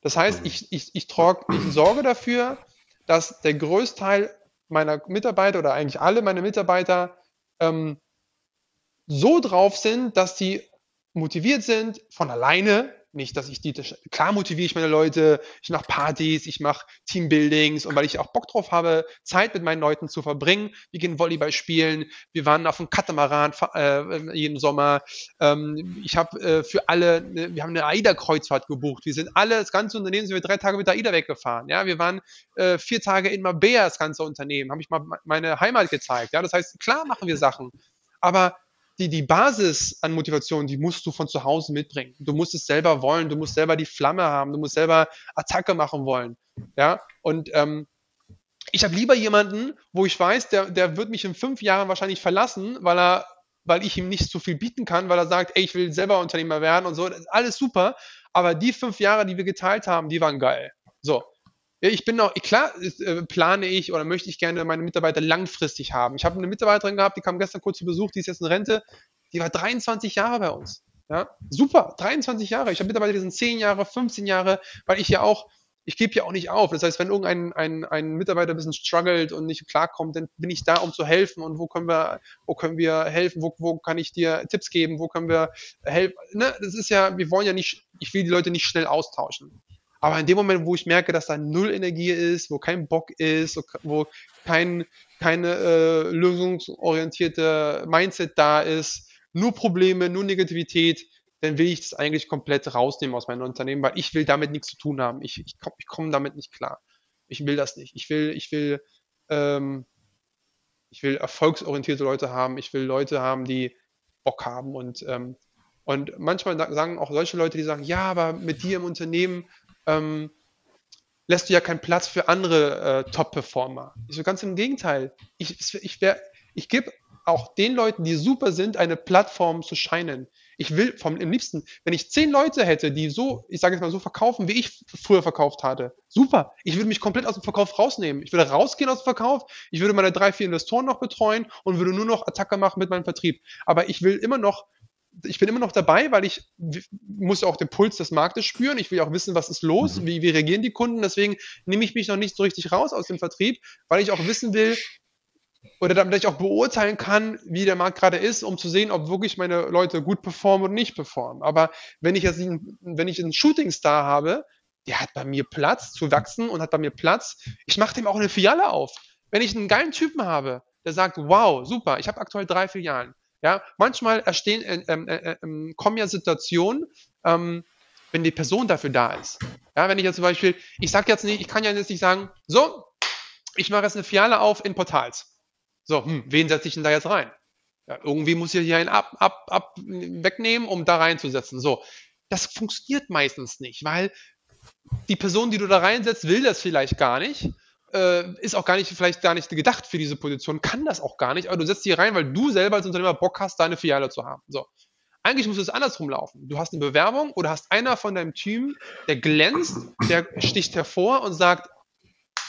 Das heißt, ich, ich, ich, trog, ich sorge dafür, dass der Größteil meiner Mitarbeiter oder eigentlich alle meine Mitarbeiter ähm, so drauf sind, dass sie motiviert sind von alleine nicht, dass ich die, klar motiviere ich meine Leute, ich mache Partys, ich mache Teambuildings und weil ich auch Bock drauf habe, Zeit mit meinen Leuten zu verbringen. Wir gehen Volleyball spielen, wir waren auf dem Katamaran äh, jeden Sommer. Ähm, ich habe äh, für alle, ne, wir haben eine AIDA-Kreuzfahrt gebucht. Wir sind alle, das ganze Unternehmen sind wir drei Tage mit der AIDA weggefahren. Ja, wir waren äh, vier Tage in Mabea, das ganze Unternehmen, habe ich mal meine Heimat gezeigt. Ja, das heißt, klar machen wir Sachen, aber die, die Basis an Motivation, die musst du von zu Hause mitbringen. Du musst es selber wollen, du musst selber die Flamme haben, du musst selber Attacke machen wollen. Ja, und ähm, ich habe lieber jemanden, wo ich weiß, der, der wird mich in fünf Jahren wahrscheinlich verlassen, weil er, weil ich ihm nicht so viel bieten kann, weil er sagt, ey, ich will selber Unternehmer werden und so. Alles super. Aber die fünf Jahre, die wir geteilt haben, die waren geil. So. Ich bin noch, klar äh, plane ich oder möchte ich gerne meine Mitarbeiter langfristig haben. Ich habe eine Mitarbeiterin gehabt, die kam gestern kurz zu Besuch, die ist jetzt in Rente, die war 23 Jahre bei uns. Ja, super, 23 Jahre. Ich habe Mitarbeiter, die sind 10 Jahre, 15 Jahre, weil ich ja auch, ich gebe ja auch nicht auf. Das heißt, wenn irgendein ein, ein Mitarbeiter ein bisschen struggelt und nicht klarkommt, dann bin ich da, um zu helfen. Und wo können wir, wo können wir helfen? Wo, wo kann ich dir Tipps geben? Wo können wir helfen? Ne? Das ist ja, wir wollen ja nicht, ich will die Leute nicht schnell austauschen. Aber in dem Moment, wo ich merke, dass da null Energie ist, wo kein Bock ist, wo kein, keine äh, lösungsorientierte Mindset da ist, nur Probleme, nur Negativität, dann will ich das eigentlich komplett rausnehmen aus meinem Unternehmen, weil ich will damit nichts zu tun haben. Ich, ich komme komm damit nicht klar. Ich will das nicht. Ich will, ich will, ähm, ich will erfolgsorientierte Leute haben. Ich will Leute haben, die Bock haben und ähm, und manchmal sagen auch solche Leute, die sagen, ja, aber mit dir im Unternehmen ähm, lässt du ja keinen Platz für andere äh, Top-Performer. So ganz im Gegenteil. Ich, ich, ich gebe auch den Leuten, die super sind, eine Plattform zu scheinen. Ich will vom am liebsten, wenn ich zehn Leute hätte, die so, ich sage jetzt mal so verkaufen, wie ich früher verkauft hatte, super. Ich würde mich komplett aus dem Verkauf rausnehmen. Ich würde rausgehen aus dem Verkauf, ich würde meine drei, vier Investoren noch betreuen und würde nur noch Attacke machen mit meinem Vertrieb. Aber ich will immer noch ich bin immer noch dabei, weil ich muss auch den Puls des Marktes spüren. Ich will auch wissen, was ist los, mhm. wie, wie reagieren die Kunden. Deswegen nehme ich mich noch nicht so richtig raus aus dem Vertrieb, weil ich auch wissen will, oder damit ich auch beurteilen kann, wie der Markt gerade ist, um zu sehen, ob wirklich meine Leute gut performen oder nicht performen. Aber wenn ich jetzt einen, wenn ich einen Shootingstar habe, der hat bei mir Platz zu wachsen und hat bei mir Platz, ich mache dem auch eine Filiale auf. Wenn ich einen geilen Typen habe, der sagt, wow, super, ich habe aktuell drei Filialen. Ja, manchmal erstehen, äh, ähm, äh, äh, ähm, kommen ja Situationen, ähm, wenn die Person dafür da ist. Ja, wenn ich jetzt zum Beispiel, ich sage jetzt nicht, ich kann ja jetzt nicht sagen, so, ich mache jetzt eine Filiale auf in Portals. So, hm, wen setze ich denn da jetzt rein? Ja, irgendwie muss ich hier einen ab, ab, ab wegnehmen, um da reinzusetzen. So, das funktioniert meistens nicht, weil die Person, die du da reinsetzt, will das vielleicht gar nicht. Äh, ist auch gar nicht, vielleicht gar nicht gedacht für diese Position, kann das auch gar nicht, aber du setzt die rein, weil du selber als Unternehmer Bock hast, deine Filiale zu haben. So. Eigentlich muss es andersrum laufen. Du hast eine Bewerbung oder hast einer von deinem Team, der glänzt, der sticht hervor und sagt,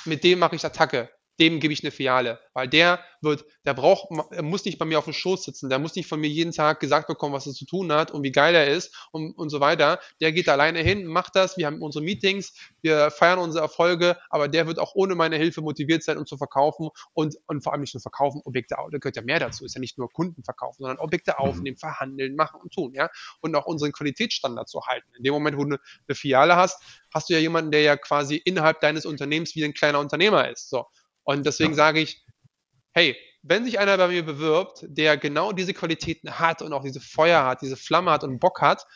mit dem mache ich Attacke dem gebe ich eine Filiale, weil der wird, der braucht, er muss nicht bei mir auf dem Schoß sitzen, der muss nicht von mir jeden Tag gesagt bekommen, was er zu tun hat und wie geil er ist und, und so weiter. Der geht alleine hin, macht das, wir haben unsere Meetings, wir feiern unsere Erfolge, aber der wird auch ohne meine Hilfe motiviert sein, um zu verkaufen und, und vor allem nicht nur verkaufen, Objekte, da gehört ja mehr dazu, ist ja nicht nur Kunden verkaufen, sondern Objekte mhm. aufnehmen, verhandeln, machen und tun, ja, und auch unseren Qualitätsstandard zu halten. In dem Moment, wo du eine Filiale hast, hast du ja jemanden, der ja quasi innerhalb deines Unternehmens wie ein kleiner Unternehmer ist, so. Und deswegen ja. sage ich, hey, wenn sich einer bei mir bewirbt, der genau diese Qualitäten hat und auch diese Feuer hat, diese Flamme hat und Bock hat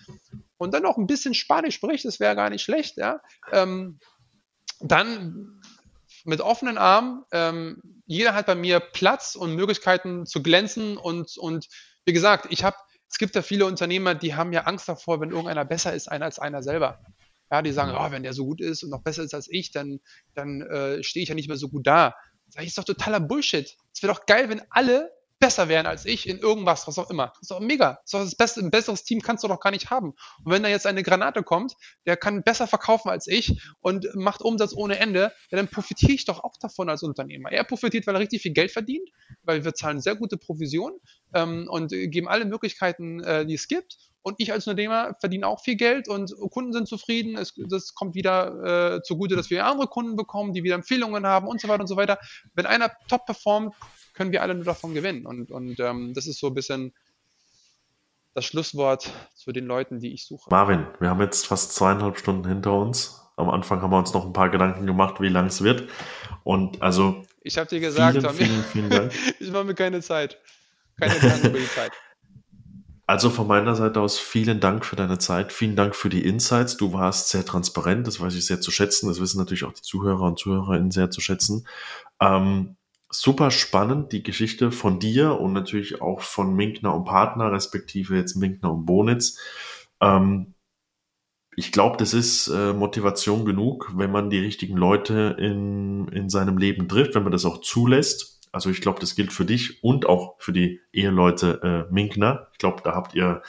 und dann auch ein bisschen Spanisch spricht, das wäre gar nicht schlecht, ja, ähm, dann mit offenen Armen, ähm, jeder hat bei mir Platz und Möglichkeiten zu glänzen und, und wie gesagt, ich habe, es gibt ja viele Unternehmer, die haben ja Angst davor, wenn irgendeiner besser ist als einer selber. Ja, die sagen, oh, wenn der so gut ist und noch besser ist als ich, dann, dann äh, stehe ich ja nicht mehr so gut da. Sag ich, ist doch totaler Bullshit. Es wäre doch geil, wenn alle besser wären als ich in irgendwas, was auch immer. Das ist doch mega. Das ist das Beste, ein besseres Team kannst du doch gar nicht haben. Und wenn da jetzt eine Granate kommt, der kann besser verkaufen als ich und macht Umsatz ohne Ende, ja, dann profitiere ich doch auch davon als Unternehmer. Er profitiert, weil er richtig viel Geld verdient, weil wir zahlen sehr gute Provisionen ähm, und geben alle Möglichkeiten, äh, die es gibt. Und ich als Unternehmer verdiene auch viel Geld und Kunden sind zufrieden. Es, das kommt wieder äh, zugute, dass wir andere Kunden bekommen, die wieder Empfehlungen haben und so weiter und so weiter. Wenn einer top performt, können wir alle nur davon gewinnen. Und, und ähm, das ist so ein bisschen das Schlusswort zu den Leuten, die ich suche. Marvin, wir haben jetzt fast zweieinhalb Stunden hinter uns. Am Anfang haben wir uns noch ein paar Gedanken gemacht, wie lang es wird. Und also. Ich habe dir gesagt, vielen, vielen, vielen Dank. ich mache mir keine Zeit. Keine Gedanken über die Zeit. Also von meiner Seite aus vielen Dank für deine Zeit, vielen Dank für die Insights. Du warst sehr transparent, das weiß ich sehr zu schätzen. Das wissen natürlich auch die Zuhörer und Zuhörerinnen sehr zu schätzen. Ähm, super spannend, die Geschichte von dir und natürlich auch von Minkner und Partner, respektive jetzt Minkner und Bonitz. Ähm, ich glaube, das ist äh, Motivation genug, wenn man die richtigen Leute in, in seinem Leben trifft, wenn man das auch zulässt also ich glaube, das gilt für dich und auch für die Eheleute äh, Minkner. Ich glaube, da habt ihr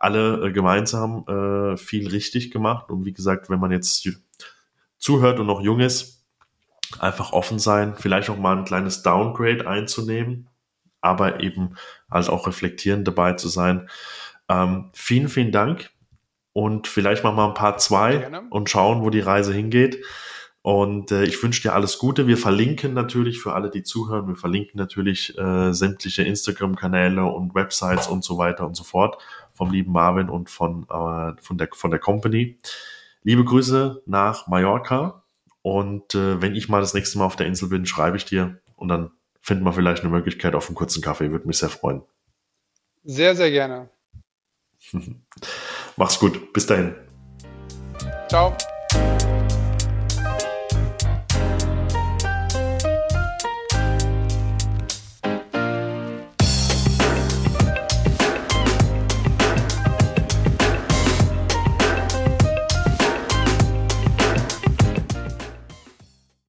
alle äh, gemeinsam äh, viel richtig gemacht. Und wie gesagt, wenn man jetzt zuhört und noch jung ist, einfach offen sein, vielleicht auch mal ein kleines Downgrade einzunehmen, aber eben halt auch reflektierend dabei zu sein. Ähm, vielen, vielen Dank. Und vielleicht machen wir ein paar zwei und schauen, wo die Reise hingeht. Und äh, ich wünsche dir alles Gute. Wir verlinken natürlich für alle, die zuhören, wir verlinken natürlich äh, sämtliche Instagram-Kanäle und Websites und so weiter und so fort vom lieben Marvin und von, äh, von, der, von der Company. Liebe Grüße nach Mallorca. Und äh, wenn ich mal das nächste Mal auf der Insel bin, schreibe ich dir und dann finden wir vielleicht eine Möglichkeit auf einen kurzen Kaffee. Würde mich sehr freuen. Sehr, sehr gerne. Mach's gut. Bis dahin. Ciao.